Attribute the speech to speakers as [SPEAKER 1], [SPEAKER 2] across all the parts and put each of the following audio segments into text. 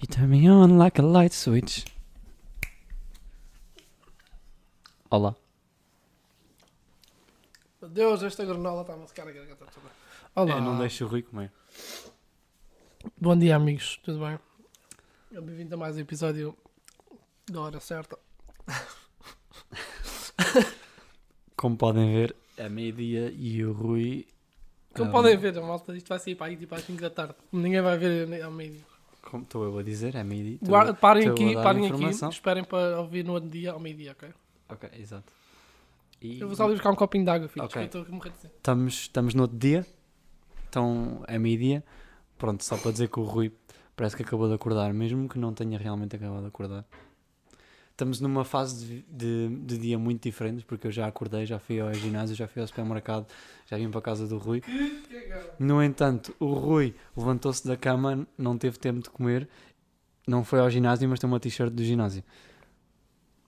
[SPEAKER 1] You turn me on like a light switch. Olá.
[SPEAKER 2] Meu Deus, esta granola está a mascar a garganta toda. Olá.
[SPEAKER 1] Eu não deixo o Rui comer.
[SPEAKER 2] Bom dia, amigos. Tudo bem? Bem-vindo a mais um episódio da hora certa.
[SPEAKER 1] Como podem ver, é meio-dia e o Rui.
[SPEAKER 2] Como
[SPEAKER 1] ah,
[SPEAKER 2] podem ver, a malta, isto vai sair para aí tipo às 5 da tarde. Ninguém vai ver ao meio-dia.
[SPEAKER 1] Como estou eu a dizer, é meio-dia.
[SPEAKER 2] Guarda- Parem
[SPEAKER 1] estou a
[SPEAKER 2] aqui,
[SPEAKER 1] dar
[SPEAKER 2] parem aqui.
[SPEAKER 1] informação.
[SPEAKER 2] Esperem para ouvir no outro dia ao meio-dia, ok?
[SPEAKER 1] Ok, exato. E
[SPEAKER 2] Eu vou só ali buscar um copinho de água, filho.
[SPEAKER 1] Ok.
[SPEAKER 2] Eu estou a morrer de sede.
[SPEAKER 1] estamos, estamos no outro dia. Então é meio-dia. Pronto, só para dizer que o Rui parece que acabou de acordar, mesmo que não tenha realmente acabado de acordar. Estamos numa fase de, de, de dia muito diferente, porque eu já acordei, já fui ao ginásio, já fui ao supermercado, já vim para a casa do Rui. No entanto, o Rui levantou-se da cama, não teve tempo de comer, não foi ao ginásio, mas tem uma t-shirt do ginásio.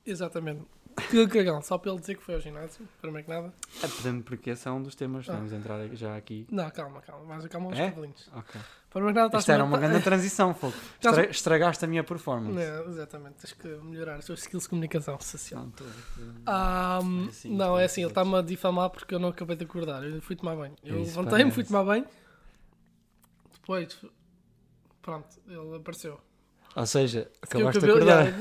[SPEAKER 2] Exatamente. Que cagão, só para ele dizer que foi ao ginásio, primeiro que nada.
[SPEAKER 1] É, podemos, porque esse é um dos temas,
[SPEAKER 2] Ah.
[SPEAKER 1] vamos entrar já aqui.
[SPEAKER 2] Não, calma, calma, mas calma aos
[SPEAKER 1] É?
[SPEAKER 2] cavalinhos.
[SPEAKER 1] Ok.
[SPEAKER 2] Primeiro que nada,
[SPEAKER 1] Isto era uma grande transição, fogo. Estra- Estragaste a minha performance.
[SPEAKER 2] Não, exatamente, tens que melhorar os teus skills de comunicação social.
[SPEAKER 1] Não, estou-
[SPEAKER 2] Ah,
[SPEAKER 1] É assim,
[SPEAKER 2] não,
[SPEAKER 1] tem
[SPEAKER 2] é assim, ele
[SPEAKER 1] que
[SPEAKER 2] está-me a difamar porque eu não acabei de acordar. Eu fui tomar banho. Eu levantei-me, fui tomar banho. Depois, pronto, ele apareceu.
[SPEAKER 1] Ou seja, acabaste de acordar.
[SPEAKER 2] já,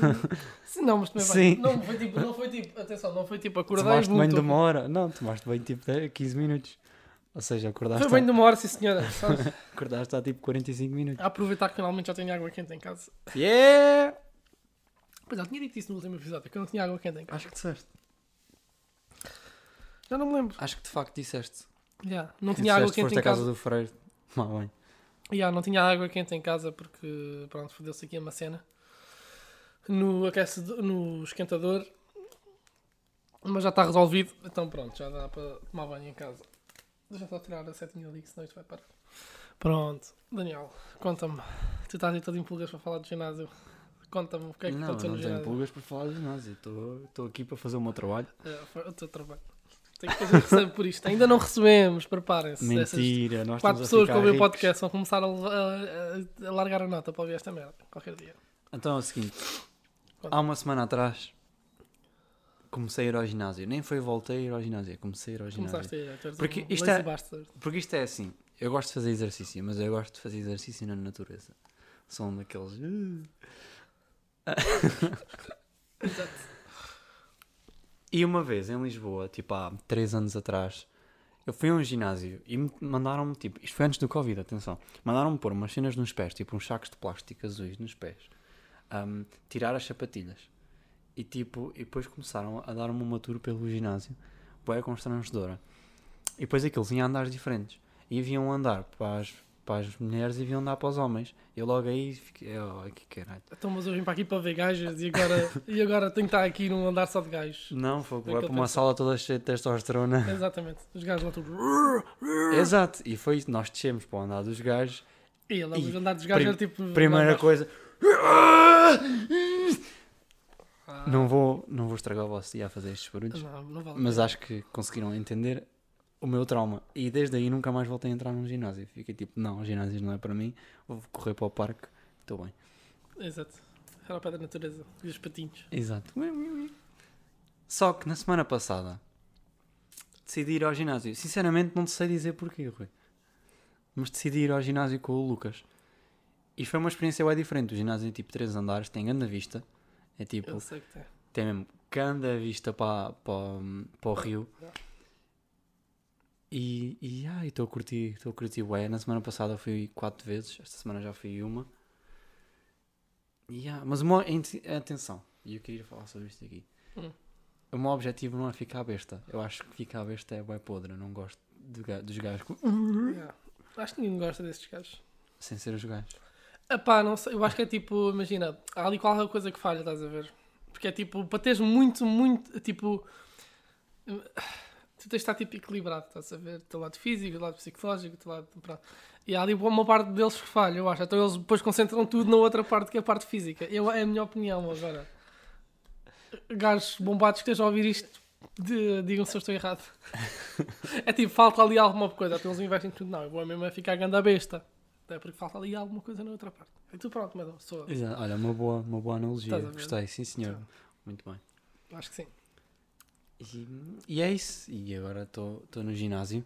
[SPEAKER 2] Sim, não, mas também
[SPEAKER 1] Sim.
[SPEAKER 2] vai. Não foi tipo, não foi tipo, atenção, não foi tipo acordar
[SPEAKER 1] Tomaste
[SPEAKER 2] e
[SPEAKER 1] bem de uma hora. Não, tomaste bem tipo 10, 15 minutos. Ou seja, acordaste,
[SPEAKER 2] Foi bem de uma hora, sim senhora. sabes?
[SPEAKER 1] acordaste há tipo 45 minutos.
[SPEAKER 2] A aproveitar que finalmente já tenho água quente em casa.
[SPEAKER 1] Yeah!
[SPEAKER 2] Pois já tinha dito isso no último episódio, que eu não tinha água quente em casa.
[SPEAKER 1] Acho que disseste.
[SPEAKER 2] Já não me lembro.
[SPEAKER 1] Acho que de facto disseste.
[SPEAKER 2] Já, não
[SPEAKER 1] Que
[SPEAKER 2] tinha água
[SPEAKER 1] disseste,
[SPEAKER 2] quente
[SPEAKER 1] foste
[SPEAKER 2] em
[SPEAKER 1] à casa
[SPEAKER 2] casa.
[SPEAKER 1] do freiro. Má bem.
[SPEAKER 2] Ya, não tinha água quente em casa porque, pronto, fodeu-se aqui uma cena no aquecedor, no esquentador, mas já está resolvido, então pronto, já dá para tomar banho em casa. Deixa só tirar a setinha ali, senão isto vai parar. Pronto, Daniel, conta-me, tu estás aí todo em pulgas para falar do ginásio, conta-me o que é que
[SPEAKER 1] não,
[SPEAKER 2] aconteceu
[SPEAKER 1] não
[SPEAKER 2] no
[SPEAKER 1] tenho
[SPEAKER 2] ginásio.
[SPEAKER 1] pulgas para falar de ginásio. Estou- aqui para fazer o meu trabalho.
[SPEAKER 2] É, o teu trabalho. Tem que fazer recebe por isto. Ainda não recebemos, preparem-se. Essas
[SPEAKER 1] Mentira, nós
[SPEAKER 2] quatro
[SPEAKER 1] a
[SPEAKER 2] pessoas que ouvem o podcast vão começar a, a- a- a largar a nota para ouvir esta merda, qualquer dia.
[SPEAKER 1] Então é o seguinte.
[SPEAKER 2] Conta.
[SPEAKER 1] Há uma semana atrás comecei a ir ao ginásio. Nem foi voltei a ir ao ginásio, comecei a ir ao ginásio.
[SPEAKER 2] Começaste a ir, eres
[SPEAKER 1] Porque
[SPEAKER 2] um
[SPEAKER 1] isto é-. Porque isto é assim, eu gosto de fazer exercício, mas eu gosto de fazer exercício na natureza. Um daqueles. "Uh".
[SPEAKER 2] Exato.
[SPEAKER 1] E uma vez em Lisboa, tipo há 3 anos atrás, eu fui a um ginásio e me mandaram-me, tipo, isto foi antes do Covid, atenção, mandaram-me pôr umas cenas nos pés, tipo uns sacos de plástico azuis nos pés, ahm, tirar as sapatilhas e tipo, e depois começaram a dar-me uma tour pelo ginásio, boa constrangedora. E depois aquilo tinha andares diferentes. E um andar para as, para as mulheres e havia um andar para os homens. Eu logo aí fiquei, oh, que caralho.
[SPEAKER 2] Então, mas eu vim para aqui para ver gajos e agora, e agora tenho que estar aqui num andar só de gajos.
[SPEAKER 1] Não, foi
[SPEAKER 2] É
[SPEAKER 1] para uma sala toda cheia de testosterona.
[SPEAKER 2] Exatamente. Os gajos lá tudo.
[SPEAKER 1] Exato, e foi isso. Nós descemos para o andar dos gajos.
[SPEAKER 2] E lá os andar dos gajos era tipo.
[SPEAKER 1] Primeira coisa.
[SPEAKER 2] Ah,
[SPEAKER 1] Não vou, não vou estragar o vosso dia a fazer estes barulhos,
[SPEAKER 2] Não, não vale.
[SPEAKER 1] mas
[SPEAKER 2] pena.
[SPEAKER 1] acho que conseguiram entender o meu trauma. E desde aí nunca mais voltei a entrar num ginásio. Fiquei tipo, não, o ginásio não é para mim, vou correr para o parque, estou bem.
[SPEAKER 2] Exato. Era pé da natureza. E os patinhos.
[SPEAKER 1] Exato. Só que na semana passada decidi ir ao ginásio. Sinceramente não te sei dizer porquê, Rui. Mas decidi ir ao ginásio com o Lucas. E foi uma experiência bem diferente. O ginásio é tipo 3 andares, tem grande vista. É tipo,
[SPEAKER 2] Eu sei que tem.
[SPEAKER 1] tem mesmo grande vista para, para, para o rio. E, e ai, estou a curtir, estou a curtir bué. Na semana passada fui quatro vezes, esta semana já fui uma. E, ah, mas meu, ent- atenção, e eu queria falar sobre isto aqui.
[SPEAKER 2] Hum.
[SPEAKER 1] O meu objetivo não é ficar besta. Eu acho que ficar besta é bué podre. Eu não gosto de dos gajos com-
[SPEAKER 2] Yeah. Acho que ninguém gosta desses gajos.
[SPEAKER 1] sem ser os gajos.
[SPEAKER 2] Epá, não sei, eu acho que é tipo, imagina, há ali qualquer coisa que falha, estás a ver? Porque é tipo, para teres muito, muito, tipo, tu tens de estar tipo equilibrado, estás a ver? O teu lado físico, o lado psicológico, o teu lado, pronto. E há ali uma parte deles que falha, eu acho. Então eles depois concentram tudo na outra parte que é a parte física. Eu, é a minha opinião agora. Gajos bombados que estejam a ouvir isto, de- digam se eu estou errado. é tipo, falta ali alguma coisa, então eles investem tudo. Não, eu vou mesmo é ficar ganda besta. É porque falta ali alguma coisa na outra parte. E tu pronto, mas sou.
[SPEAKER 1] Exato. Olha, uma boa, uma boa analogia.
[SPEAKER 2] A?
[SPEAKER 1] Gostei, sim senhor.
[SPEAKER 2] Sim.
[SPEAKER 1] Muito bem.
[SPEAKER 2] Acho que sim.
[SPEAKER 1] E, e é isso. E agora estou no ginásio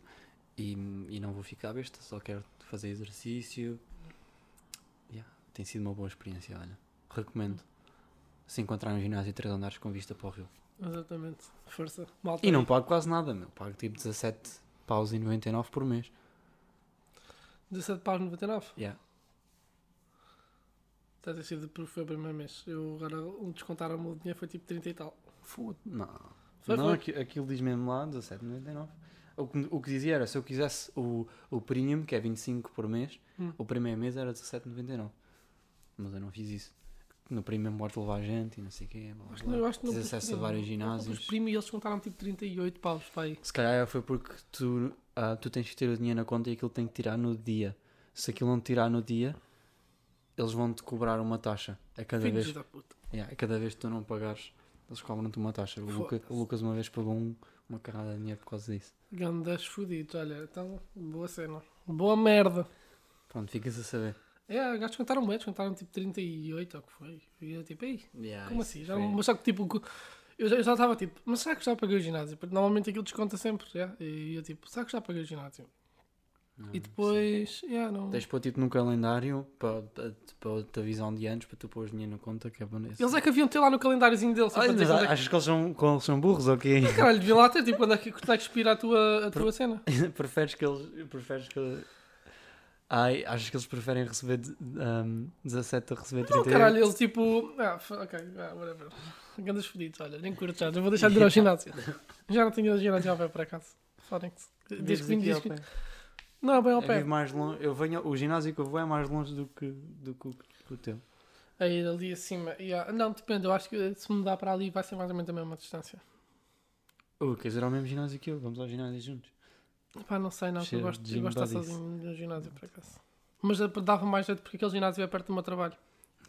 [SPEAKER 1] e, e não vou ficar besta, só quero fazer exercício. Yeah, tem sido uma boa experiência, olha. Recomendo. Se encontrar um ginásio três andares com vista para o rio.
[SPEAKER 2] Exatamente. Força. Malta.
[SPEAKER 1] E não pago quase nada, meu. Pago tipo 17 paus e 99 por mês.
[SPEAKER 2] 17 paus 99.
[SPEAKER 1] Yeah.
[SPEAKER 2] Deve ter sido porque foi o primeiro mês. Eu agora um descontaram-me o dinheiro foi tipo 30 e tal.
[SPEAKER 1] Foda. Não.
[SPEAKER 2] Foi,
[SPEAKER 1] não,
[SPEAKER 2] foi.
[SPEAKER 1] aqui- aquilo diz mesmo lá 17,99. O que, o que dizia era, se eu quisesse o, o premium, que é 25 por mês,
[SPEAKER 2] Hum.
[SPEAKER 1] o primeiro mês era 17,99. Mas eu não fiz isso. No premium podes levar gente e não sei o quê.
[SPEAKER 2] Acho que, eu acho que não
[SPEAKER 1] Tens acesso a vários
[SPEAKER 2] Os
[SPEAKER 1] ginásios.
[SPEAKER 2] primos eles descontaram tipo 38 paus aí.
[SPEAKER 1] Se calhar foi porque tu, ah, tu tens que ter o dinheiro na conta e aquilo tem que tirar no dia. Se aquilo não tirar no dia, eles vão-te cobrar uma taxa. A cada
[SPEAKER 2] Filhos
[SPEAKER 1] vez,
[SPEAKER 2] da puta.
[SPEAKER 1] yeah, a cada vez que tu não pagares, eles cobram-te uma taxa. O, Luca- o Lucas uma vez pagou um- uma carrada de dinheiro por causa disso.
[SPEAKER 2] Gandas fudidos, olha. Então, boa cena. Boa merda.
[SPEAKER 1] Pronto, ficas a saber.
[SPEAKER 2] É, os gajos descontaram bem, descontaram tipo 38 ou o que foi. E eu tipo, ei, como assim? Já, mas só que tipo, eu já estava tipo, mas será que já paguei o ginásio? Porque normalmente aquilo desconta sempre, já. E eu tipo, será que já paguei o ginásio? E depois, yeah, não.
[SPEAKER 1] Tens de pôr tipo no calendário para, para, avisar um dia antes para tu pôr dinheiro na conta que é bom nesse.
[SPEAKER 2] Eles é que haviam de ter lá no calendáriozinho deles. dizer
[SPEAKER 1] mas
[SPEAKER 2] é que-
[SPEAKER 1] achas que eles são, eles são burros ou quê?
[SPEAKER 2] Caralho, deviam lá ter tipo quando é que, quando é que expira a tua, a tua cena.
[SPEAKER 1] preferes que eles. Preferes que. Ai, achas que eles preferem receber de- um, 17 a receber 38?
[SPEAKER 2] Não, caralho, eles tipo. Ah, ok, ah, whatever. Gandas fedidos, olha, nem curto já. Já vou deixar de ir ao ginásio. Já não tenho ido ao ginásio ao pé para casa. Fodem-se. Desde que vim diz que. Não, é bem ao
[SPEAKER 1] Eu
[SPEAKER 2] pé.
[SPEAKER 1] vivo mais longe. Eu venho, o ginásio que eu vou é mais longe do que, do que, o- que o teu.
[SPEAKER 2] Aí ali acima. yeah. Não, depende, eu acho que se mudar para ali vai ser mais ou menos a mesma distância.
[SPEAKER 1] Uh, queres ir ao mesmo ginásio que eu? Vamos ao ginásio juntos.
[SPEAKER 2] Pá, não sei, não. Eu gosto,
[SPEAKER 1] de
[SPEAKER 2] eu
[SPEAKER 1] gym
[SPEAKER 2] gosto de estar sozinho no ginásio, por acaso. Mas dava mais jeito porque aquele ginásio é perto do meu trabalho.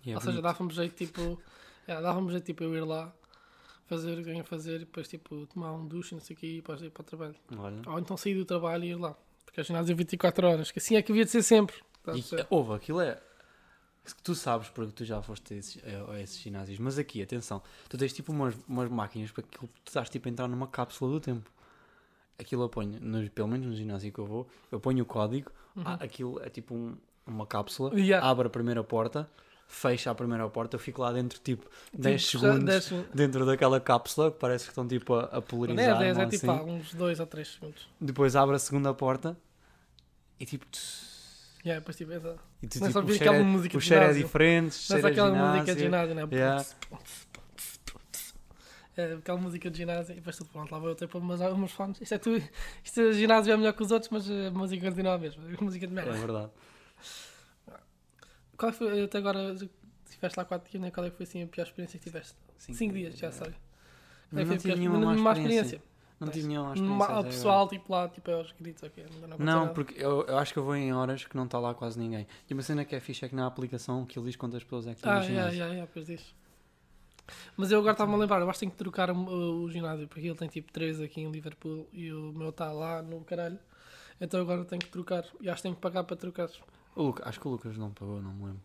[SPEAKER 1] É
[SPEAKER 2] Ou seja,
[SPEAKER 1] bonito.
[SPEAKER 2] dava-me jeito tipo. yeah, dava-me jeito tipo eu ir lá, fazer o que venho a fazer e depois tipo tomar um duche e não sei o que e depois ir para o trabalho.
[SPEAKER 1] Olha.
[SPEAKER 2] Ou então sair do trabalho e ir lá. Porque é ginásio 24 horas, que assim é que havia de ser sempre. A
[SPEAKER 1] E, houve, aquilo é. que Tu sabes porque tu já foste a esses, a- a esses ginásios, mas aqui, atenção, tu tens tipo umas, umas máquinas para aquilo, tu estás tipo a entrar numa cápsula do tempo. Aquilo eu ponho, no- pelo menos no ginásio que eu vou, eu ponho o código, ah, aquilo é tipo um- uma cápsula,
[SPEAKER 2] Uhum. Yeah.
[SPEAKER 1] abre a primeira porta, fecha a primeira porta, eu fico lá dentro tipo 10
[SPEAKER 2] Tipo,
[SPEAKER 1] segundos
[SPEAKER 2] dez segundos.
[SPEAKER 1] dentro daquela cápsula, que parece que estão tipo a, a
[SPEAKER 2] Não
[SPEAKER 1] polarizar.
[SPEAKER 2] é 10, é
[SPEAKER 1] não
[SPEAKER 2] tipo
[SPEAKER 1] assim.
[SPEAKER 2] há uns 2 ou 3 segundos.
[SPEAKER 1] Depois abre a segunda porta e tipo.
[SPEAKER 2] Yeah, depois tipo, essa.
[SPEAKER 1] E tu,
[SPEAKER 2] a
[SPEAKER 1] tipo, o cheiro,
[SPEAKER 2] aquela
[SPEAKER 1] é,
[SPEAKER 2] música
[SPEAKER 1] o cheiro é
[SPEAKER 2] ginásio.
[SPEAKER 1] diferente, cheiro é
[SPEAKER 2] aquela música de
[SPEAKER 1] ginásio.
[SPEAKER 2] ginásio, né?
[SPEAKER 1] Yeah.
[SPEAKER 2] É, aquela música de ginásio e depois tudo pronto, lá vou eu ter para umas, umas fones. Isto é tu, isto é ginásio é melhor que os outros, mas a música continua a mesma. A música de
[SPEAKER 1] É
[SPEAKER 2] merda.
[SPEAKER 1] verdade.
[SPEAKER 2] Qual foi, até agora, estiveste lá 4 dias, né? qual é que foi assim a pior experiência que tiveste?
[SPEAKER 1] Cinco
[SPEAKER 2] 5 dias, já sei.
[SPEAKER 1] Não,
[SPEAKER 2] Qual é que foi a pior-
[SPEAKER 1] nenhuma má experiência. Não
[SPEAKER 2] Ma-
[SPEAKER 1] experiência.
[SPEAKER 2] O pessoal, tipo lá, tipo, é aos gritos, ok. Não,
[SPEAKER 1] Não, porque eu, eu acho que eu vou em horas que não está lá quase ninguém. E uma cena que é fixe é que na aplicação que ele diz quantas pessoas é que estão
[SPEAKER 2] Ah,
[SPEAKER 1] no ginásio.
[SPEAKER 2] yeah, yeah, pois diz. Mas eu agora estava-me a lembrar, eu acho que tenho que trocar o, o ginásio, porque ele tem tipo 3 aqui em Liverpool e o meu está lá no caralho. Então agora tenho que trocar. E acho que tenho que pagar para trocar.
[SPEAKER 1] O Luca- acho que o Lucas não pagou, não me lembro.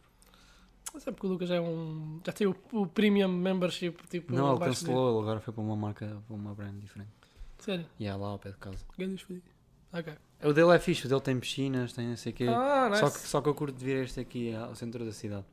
[SPEAKER 2] Mas é porque o Lucas já é um. Já tem o, o premium membership, tipo.
[SPEAKER 1] não, ele cancelou, ele agora foi para uma marca, para uma brand diferente.
[SPEAKER 2] Sério,
[SPEAKER 1] E é lá ao pé de casa.
[SPEAKER 2] fodido. Ok.
[SPEAKER 1] O dele é fixe, o dele tem piscinas, tem não sei o quê.
[SPEAKER 2] Ah, nice.
[SPEAKER 1] só, que, só que eu curto de vir este aqui ao centro da cidade.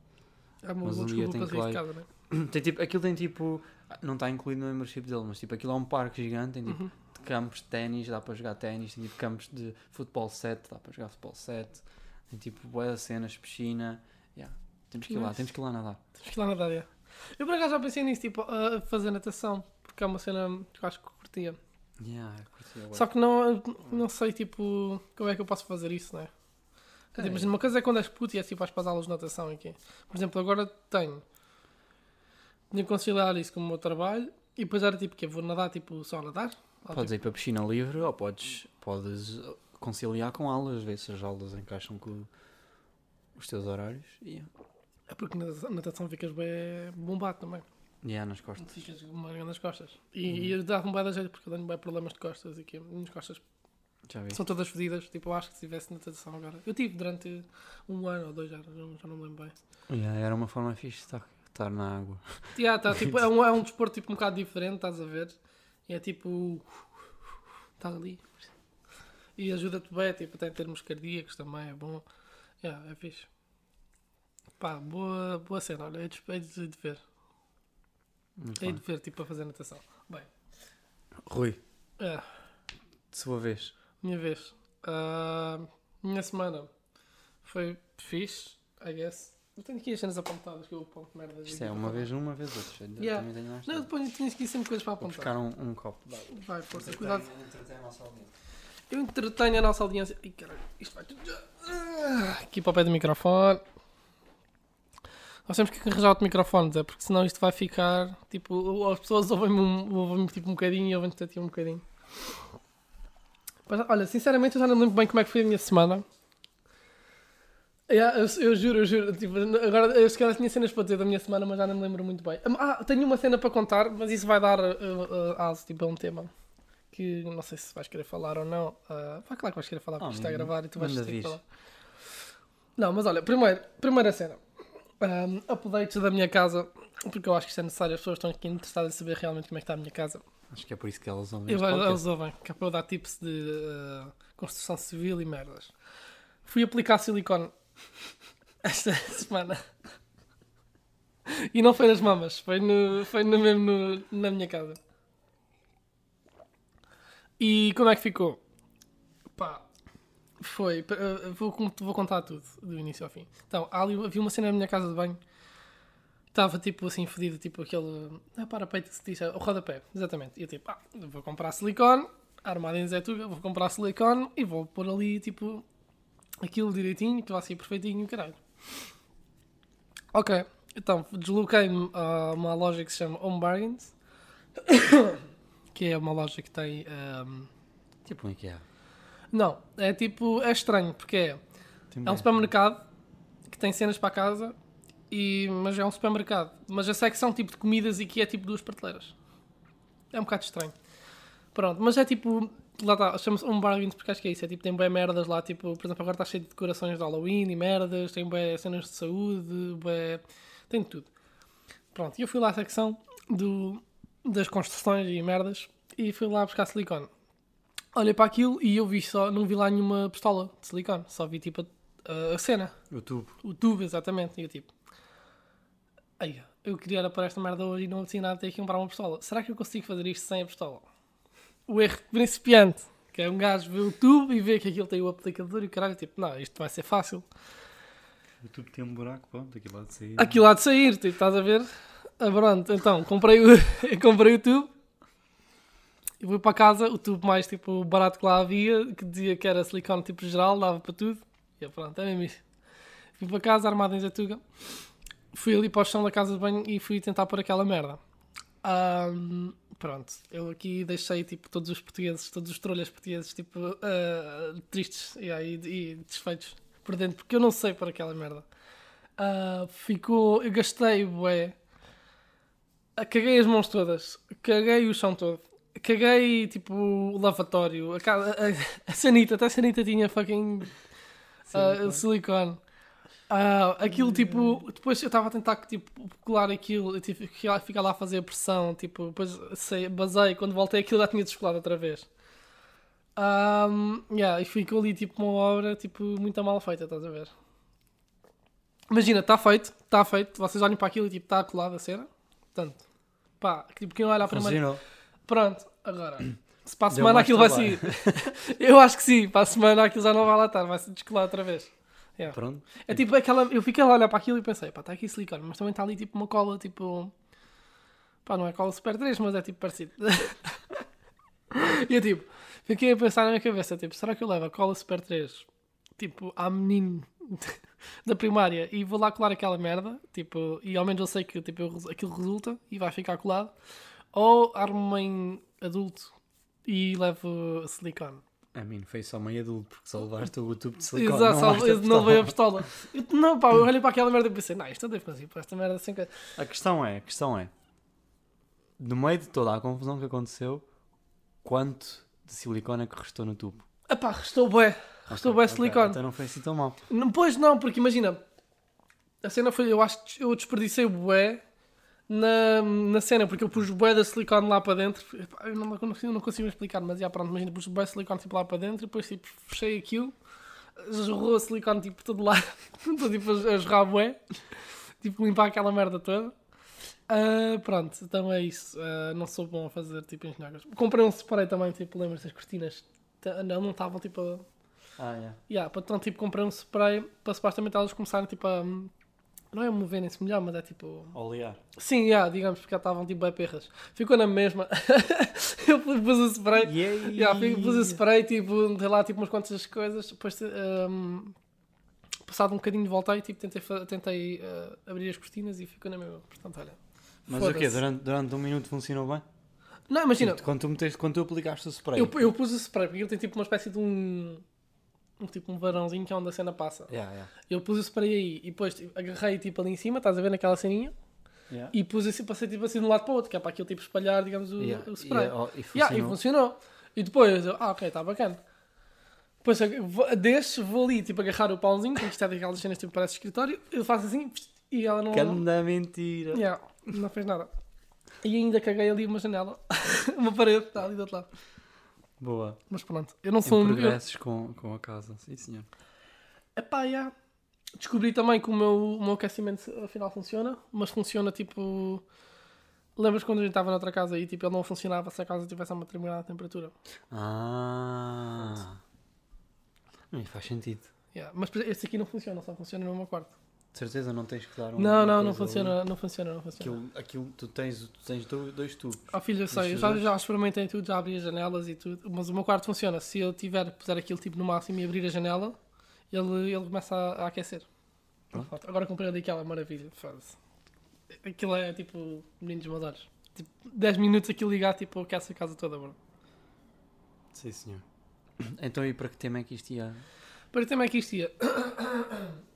[SPEAKER 2] É uma
[SPEAKER 1] mas um dia
[SPEAKER 2] para
[SPEAKER 1] que
[SPEAKER 2] de
[SPEAKER 1] lá
[SPEAKER 2] casa, né?
[SPEAKER 1] Tem, tipo, aquilo tem tipo. Não está incluído no membership dele, mas tipo, aquilo é um parque gigante, tem tipo
[SPEAKER 2] Uhum.
[SPEAKER 1] campos de ténis, dá para jogar ténis, tem tipo campos de futebol 7, dá para jogar futebol 7, tem tipo boas cenas, piscina. Yeah. Temos que ir lá,
[SPEAKER 2] Nice.
[SPEAKER 1] temos que ir lá nadar.
[SPEAKER 2] Temos que ir lá nadar, é. Eu por acaso já pensei nisso, tipo, a fazer natação, porque é uma cena que eu acho que curtia.
[SPEAKER 1] Yeah.
[SPEAKER 2] Só que não, não sei, tipo, como é que eu posso fazer isso, né? Quer dizer,
[SPEAKER 1] É.
[SPEAKER 2] Imagina, uma coisa é quando és puto e é tipo, vais para as aulas de natação aqui. Por exemplo, agora tenho. Tinha que conciliar isso com o meu trabalho e depois era tipo, que vou nadar, tipo, só nadar? Ou,
[SPEAKER 1] Podes
[SPEAKER 2] tipo,
[SPEAKER 1] ir para a piscina livre ou podes, podes conciliar com aulas, ver se as aulas encaixam com os teus horários. Yeah.
[SPEAKER 2] É porque na natação ficas bem bombado também.
[SPEAKER 1] Yeah, nas costas.
[SPEAKER 2] Ficas com uma nas costas. E, e eu dava-me bem da jeito porque eu tenho bem problemas de costas aqui, nas costas.
[SPEAKER 1] Já vi.
[SPEAKER 2] São todas fedidas. Tipo, eu acho que se tivesse natação agora. Eu tive durante um ano ou dois anos, já, não me lembro bem.
[SPEAKER 1] Yeah, era uma forma fixe de estar, estar na água.
[SPEAKER 2] Yeah, tá, tipo, é, um, é um desporto tipo, um bocado diferente, estás a ver? E é tipo. Estás ali. E ajuda-te bem, tipo, até em termos cardíacos também, é bom. Yeah, é fixe. Pá, boa, boa cena, olha, hei de, de, de ver.
[SPEAKER 1] Muito
[SPEAKER 2] Hei de ver, tipo, a fazer natação. Bem,
[SPEAKER 1] Rui,
[SPEAKER 2] é,
[SPEAKER 1] de sua vez.
[SPEAKER 2] minha vez. Ah, minha semana foi fixe, I guess. Eu tenho aqui as cenas apontadas que eu aponto merda.
[SPEAKER 1] Isto é uma vez um, uma vez outro. Eu
[SPEAKER 2] Yeah.
[SPEAKER 1] Também tenho mais
[SPEAKER 2] Não, depois tinha aqui sempre coisas para
[SPEAKER 1] Vou
[SPEAKER 2] apontar.
[SPEAKER 1] buscar um, um copo.
[SPEAKER 2] Vai, força, cuidado.
[SPEAKER 1] Entretém a nossa audiência.
[SPEAKER 2] Eu entretenho a nossa audiência. Ih, caralho, isto vai tudo. Ah, Aqui para o pé do microfone. Nós temos que arranjar outro microfone, Zé, porque senão isto vai ficar. Tipo, as pessoas ouvem-me um, ouvem tipo, um bocadinho e ouvem-te a ti um bocadinho. Mas, olha, sinceramente eu já não me lembro bem como é que foi a minha semana. Yeah, eu, eu juro, eu juro. Tipo, agora eu se calhar tinha cenas para dizer da minha semana, mas já não me lembro muito bem. Ah, tenho uma cena para contar, mas isso vai dar uh, uh, aso tipo, a um tema que não sei se vais querer falar ou não. Uh, vai, claro que vais querer falar porque
[SPEAKER 1] Ah,
[SPEAKER 2] isto está a gravar e tu vais ter que falar. Não, mas olha, primeiro, primeira cena. Um, updates da minha casa, porque eu acho que isto é necessário. As pessoas estão aqui interessadas em saber realmente como é que está a minha casa.
[SPEAKER 1] Acho que é por isso que elas ouvem
[SPEAKER 2] Eu eles ouvem, que é para eu dar tips de uh, construção civil e merdas. Fui aplicar silicone esta semana. E não foi nas mamas, foi, no, foi no mesmo no- na minha casa. E como é que ficou? Pá, foi. uh, vou, con- vou contar tudo, do início ao fim. Então, ali, havia uma cena na minha casa de banho. Estava tipo assim fedido, tipo aquele. Ah, para peito que se diz, o rodapé, exatamente. E eu tipo, ah, vou comprar silicone, armado em Zetuga, vou comprar silicone e vou pôr ali tipo aquilo direitinho, que vai ser perfeitinho, caralho. Ok, então desloquei-me a uma loja que se chama Home Bargains, que é uma loja que tem. ahm,
[SPEAKER 1] Tipo um IKEA.
[SPEAKER 2] Não, é tipo, é estranho, porque é. É um supermercado que tem cenas para casa, e, mas é um supermercado. Mas a secção tipo de comidas e que é tipo duas prateleiras. É um bocado estranho. Pronto, mas é tipo. Lá está, chama-se um bargains porque acho que é isso. É tipo, tem bem merdas lá, tipo, por exemplo, agora está cheio de decorações de Halloween e merdas, tem bem cenas de saúde, bué, tem de tudo. Pronto, e eu fui lá à secção do, das construções e merdas e fui lá buscar silicone. Olhei para aquilo e eu vi só, não vi lá nenhuma pistola de silicone, só vi tipo a, a cena,
[SPEAKER 1] O tubo.
[SPEAKER 2] o tubo exatamente. E eu tipo, ai, eu queria era para esta merda hoje e não tinha nada, ter que comprar uma pistola. Será que eu consigo fazer isto sem a pistola? O erro principiante, que é um gajo ver o tubo e ver que aquilo tem o aplicador e o caralho, tipo, não, isto vai ser fácil.
[SPEAKER 1] O tubo tem um buraco, pronto, aquilo lá de sair.
[SPEAKER 2] Aquilo há de sair, tipo, estás a ver? Ah, pronto, então, comprei o, comprei o tubo e fui para casa, o tubo mais tipo barato que lá havia, que dizia que era silicone tipo geral, dava para tudo. E eu, pronto, é mesmo isso. Fui para casa, armado em Zatuga, fui ali para o chão da casa de banho e fui tentar pôr aquela merda. Ahm, pronto, eu aqui deixei tipo todos os portugueses, todos os trolhas portugueses, tipo, ah, tristes e, e desfeitos por dentro, porque eu não sei pôr aquela merda. Ah, ficou. Eu gastei, bué. Ah, Caguei as mãos todas. Caguei o chão todo. Caguei, tipo, o lavatório. A, a, a sanita, até a sanita tinha fucking ah, silicone. Ah, aquilo, tipo, depois eu estava a tentar, tipo, colar aquilo. Eu tive que ficar lá a fazer a pressão. Tipo, depois sei, basei. Quando voltei, aquilo já tinha descolado outra vez. Um, yeah, e ficou ali, tipo, uma obra, tipo, muito mal feita, estás a ver? Imagina, está feito, está feito, vocês olham para aquilo e tipo, está colado a cena. Portanto, pá, tipo, quem olha à primeira.
[SPEAKER 1] Funcionou.
[SPEAKER 2] Pronto, agora, se para a semana aquilo vai
[SPEAKER 1] trabalho.
[SPEAKER 2] sair. Eu acho que sim, para a semana aquilo já não vai lá estar, vai se descolar outra vez. Yeah.
[SPEAKER 1] Pronto.
[SPEAKER 2] É tipo aquela. Eu fiquei lá a olhar para aquilo e pensei, pá, está aqui silicone, mas também está ali tipo uma cola, tipo. Pá, não é cola Super 3, mas é tipo parecido. e eu tipo, fiquei a pensar na minha cabeça, tipo, será que eu levo a cola Super 3, tipo, à menino da primária e vou lá colar aquela merda, tipo, e ao menos eu sei que tipo, eu- aquilo resulta e vai ficar colado, ou armo-me em adulto e levo silicone.
[SPEAKER 1] A mim foi só meio adulto, porque só levaste o tubo de silicone.
[SPEAKER 2] Exato,
[SPEAKER 1] não
[SPEAKER 2] só- não levei a
[SPEAKER 1] pistola.
[SPEAKER 2] Eu, não, pá, eu olhei para aquela merda e pensei, não, isto eu devo fazer para esta merda sem coisa.
[SPEAKER 1] A questão é, a questão é, no meio de toda a confusão que aconteceu, quanto de silicone é que restou no tubo?
[SPEAKER 2] Epá, restou bué. Restou bué
[SPEAKER 1] Ok,
[SPEAKER 2] silicone.
[SPEAKER 1] Então não foi assim tão mal.
[SPEAKER 2] Não, pois não, porque imagina, a cena foi, eu acho que eu desperdicei o bué na, na cena, porque eu pus bué da silicone lá para dentro. Eu não, consigo, não consigo explicar, mas já pronto, imagina, pus bué de silicone tipo, lá para dentro e depois tipo, fechei aquilo, jorrou a silicone tipo todo lado, estou tipo a, jorrar bué, tipo limpar aquela merda toda. Ah, pronto, então é isso. Ah, não sou bom a fazer tipo engenhocas. Comprei um spray também, tipo, lembras das cortinas? Não, não estavam tipo a.
[SPEAKER 1] Ah, yeah.
[SPEAKER 2] Yeah, então, tipo, comprei um spray para supostamente elas começarem tipo a. Não é moverem-se melhor, mas é tipo.
[SPEAKER 1] Olear.
[SPEAKER 2] Sim, yeah, digamos, porque já estavam tipo bem perras. Ficou na mesma. eu pus o spray.
[SPEAKER 1] Yeah.
[SPEAKER 2] Yeah, pus o spray, tipo, dei lá tipo umas quantas coisas. Depois, um, passado um bocadinho, voltei, tipo, tentei, tentei uh, abrir as cortinas e ficou na mesma. Portanto, olha.
[SPEAKER 1] Mas o quê? Durante, durante um minuto funcionou bem?
[SPEAKER 2] Não, imagina,
[SPEAKER 1] Tipo, quando, tu meteste, quando tu aplicaste o spray.
[SPEAKER 2] eu, eu pus o spray porque ele tem tipo uma espécie de um. Um tipo um varãozinho que é onde a cena passa.
[SPEAKER 1] Yeah, yeah.
[SPEAKER 2] Eu pus o spray aí e depois tipo, agarrei tipo ali em cima, estás a ver naquela ceninha,
[SPEAKER 1] Yeah.
[SPEAKER 2] e pus assim, passei tipo assim de um lado para o outro, que é para aquilo tipo espalhar, digamos, o,
[SPEAKER 1] Yeah.
[SPEAKER 2] o spray.
[SPEAKER 1] E, oh, e
[SPEAKER 2] Yeah, e
[SPEAKER 1] funcionou.
[SPEAKER 2] funcionou. E depois, eu, ah, ok, está bacana. Depois vou- deixo, vou ali tipo agarrar o pãozinho, que isto é daquelas cenas tipo parece escritório, eu faço assim e ela não.
[SPEAKER 1] Canda mentira.
[SPEAKER 2] Yeah, não fez nada. E ainda caguei ali uma janela, uma parede, está ali do outro lado.
[SPEAKER 1] Boa.
[SPEAKER 2] Mas pronto, eu não sou um. eu-
[SPEAKER 1] progressos com, com a casa. Sim, senhor.
[SPEAKER 2] Epá, yeah. Descobri também que o meu, o meu aquecimento afinal funciona, mas funciona tipo. Lembras quando a gente estava noutra casa e tipo, ele não funcionava se a casa tivesse a uma determinada temperatura?
[SPEAKER 1] Ah. Hum, faz sentido.
[SPEAKER 2] Yeah. Mas este aqui não funciona, só funciona no meu quarto.
[SPEAKER 1] De certeza não tens que dar um.
[SPEAKER 2] não, não, não funciona, não funciona, não funciona.
[SPEAKER 1] Aquilo, aquilo, tu tens, tu tens do- dois tubos.
[SPEAKER 2] Oh filho, eu sei, eu já, já experimentei tudo, já abri as janelas e tudo, mas o meu quarto funciona. Se eu tiver, puser aquilo tipo no máximo e abrir a janela, ele, ele começa a, a aquecer.
[SPEAKER 1] Pronto.
[SPEAKER 2] Agora comprei ali aquela maravilha, foda-se. Aquilo é tipo meninos madores. Tipo, 10 minutos aquilo ligar, tipo, aquece a casa toda, bro.
[SPEAKER 1] Sim, senhor. Então e para que tema é que isto ia?
[SPEAKER 2] Para o tema é que isto ia.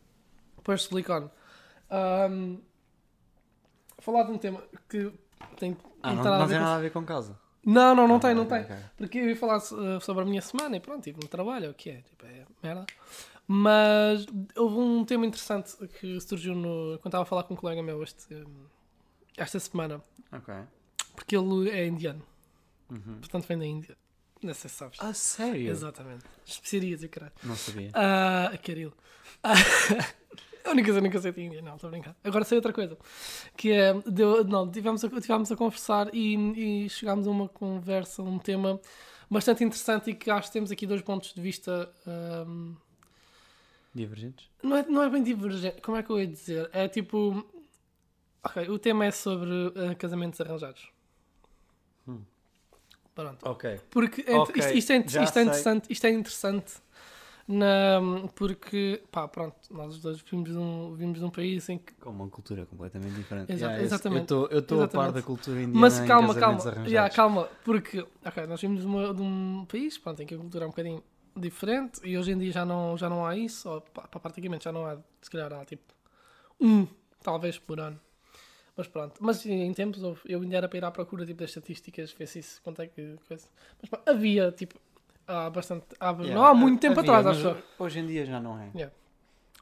[SPEAKER 2] Pois silicone. Ahm, falar de um tema que tem.
[SPEAKER 1] Ah, não,
[SPEAKER 2] tem nada a
[SPEAKER 1] não
[SPEAKER 2] ver
[SPEAKER 1] tem
[SPEAKER 2] com-
[SPEAKER 1] nada a ver com casa.
[SPEAKER 2] Não, não, não
[SPEAKER 1] Ah,
[SPEAKER 2] tem, não tem.
[SPEAKER 1] ok.
[SPEAKER 2] Porque eu ia falar uh, sobre a minha semana e pronto, tipo, no trabalho, o que é? Tipo, é merda. Mas houve um tema interessante que surgiu no, quando estava a falar com um colega meu este, um, esta semana.
[SPEAKER 1] Ok.
[SPEAKER 2] Porque ele é indiano,
[SPEAKER 1] Uhum.
[SPEAKER 2] portanto vem da Índia. Não sei se sabes.
[SPEAKER 1] Ah, sério?
[SPEAKER 2] Exatamente. Especiarias e caralho.
[SPEAKER 1] Não sabia.
[SPEAKER 2] Ah, Caril. Ah, a única coisa que eu sei de Índia, não, estou a brincar. Agora sei outra coisa. Que é, deu, não, tivemos a, tivemos a conversar e, e chegámos a uma conversa, um tema bastante interessante e que acho que temos aqui dois pontos de vista. ahm,
[SPEAKER 1] Divergentes?
[SPEAKER 2] não, é, não é bem divergente, como é que eu ia dizer? É tipo. Ok, o tema é sobre ah, casamentos arranjados.
[SPEAKER 1] Hum.
[SPEAKER 2] Pronto.
[SPEAKER 1] Ok.
[SPEAKER 2] Porque é-
[SPEAKER 1] Ok,
[SPEAKER 2] isto, isto é, isto é interessante, isto é interessante na, porque, pá, pronto, nós os dois vimos de um, vimos de um país em que.
[SPEAKER 1] Com uma cultura completamente diferente.
[SPEAKER 2] Exa-
[SPEAKER 1] Yeah,
[SPEAKER 2] exatamente.
[SPEAKER 1] Eu estou a par da cultura indiana
[SPEAKER 2] Mas calma, calma, yeah, calma, porque, ok, nós vimos de, uma- de um país, pronto, em que a cultura é um bocadinho diferente e hoje em dia já não, já não há isso, ou pá, praticamente já não há, se calhar há tipo um, talvez por ano. Mas pronto, mas em tempos eu ainda era para ir à procura tipo, das estatísticas, ver se isso, quanto é que coisa. Mas pá, havia tipo, há bastante, há,
[SPEAKER 1] Yeah,
[SPEAKER 2] não há muito tempo
[SPEAKER 1] havia,
[SPEAKER 2] atrás, acho.
[SPEAKER 1] Hoje em dia já não é.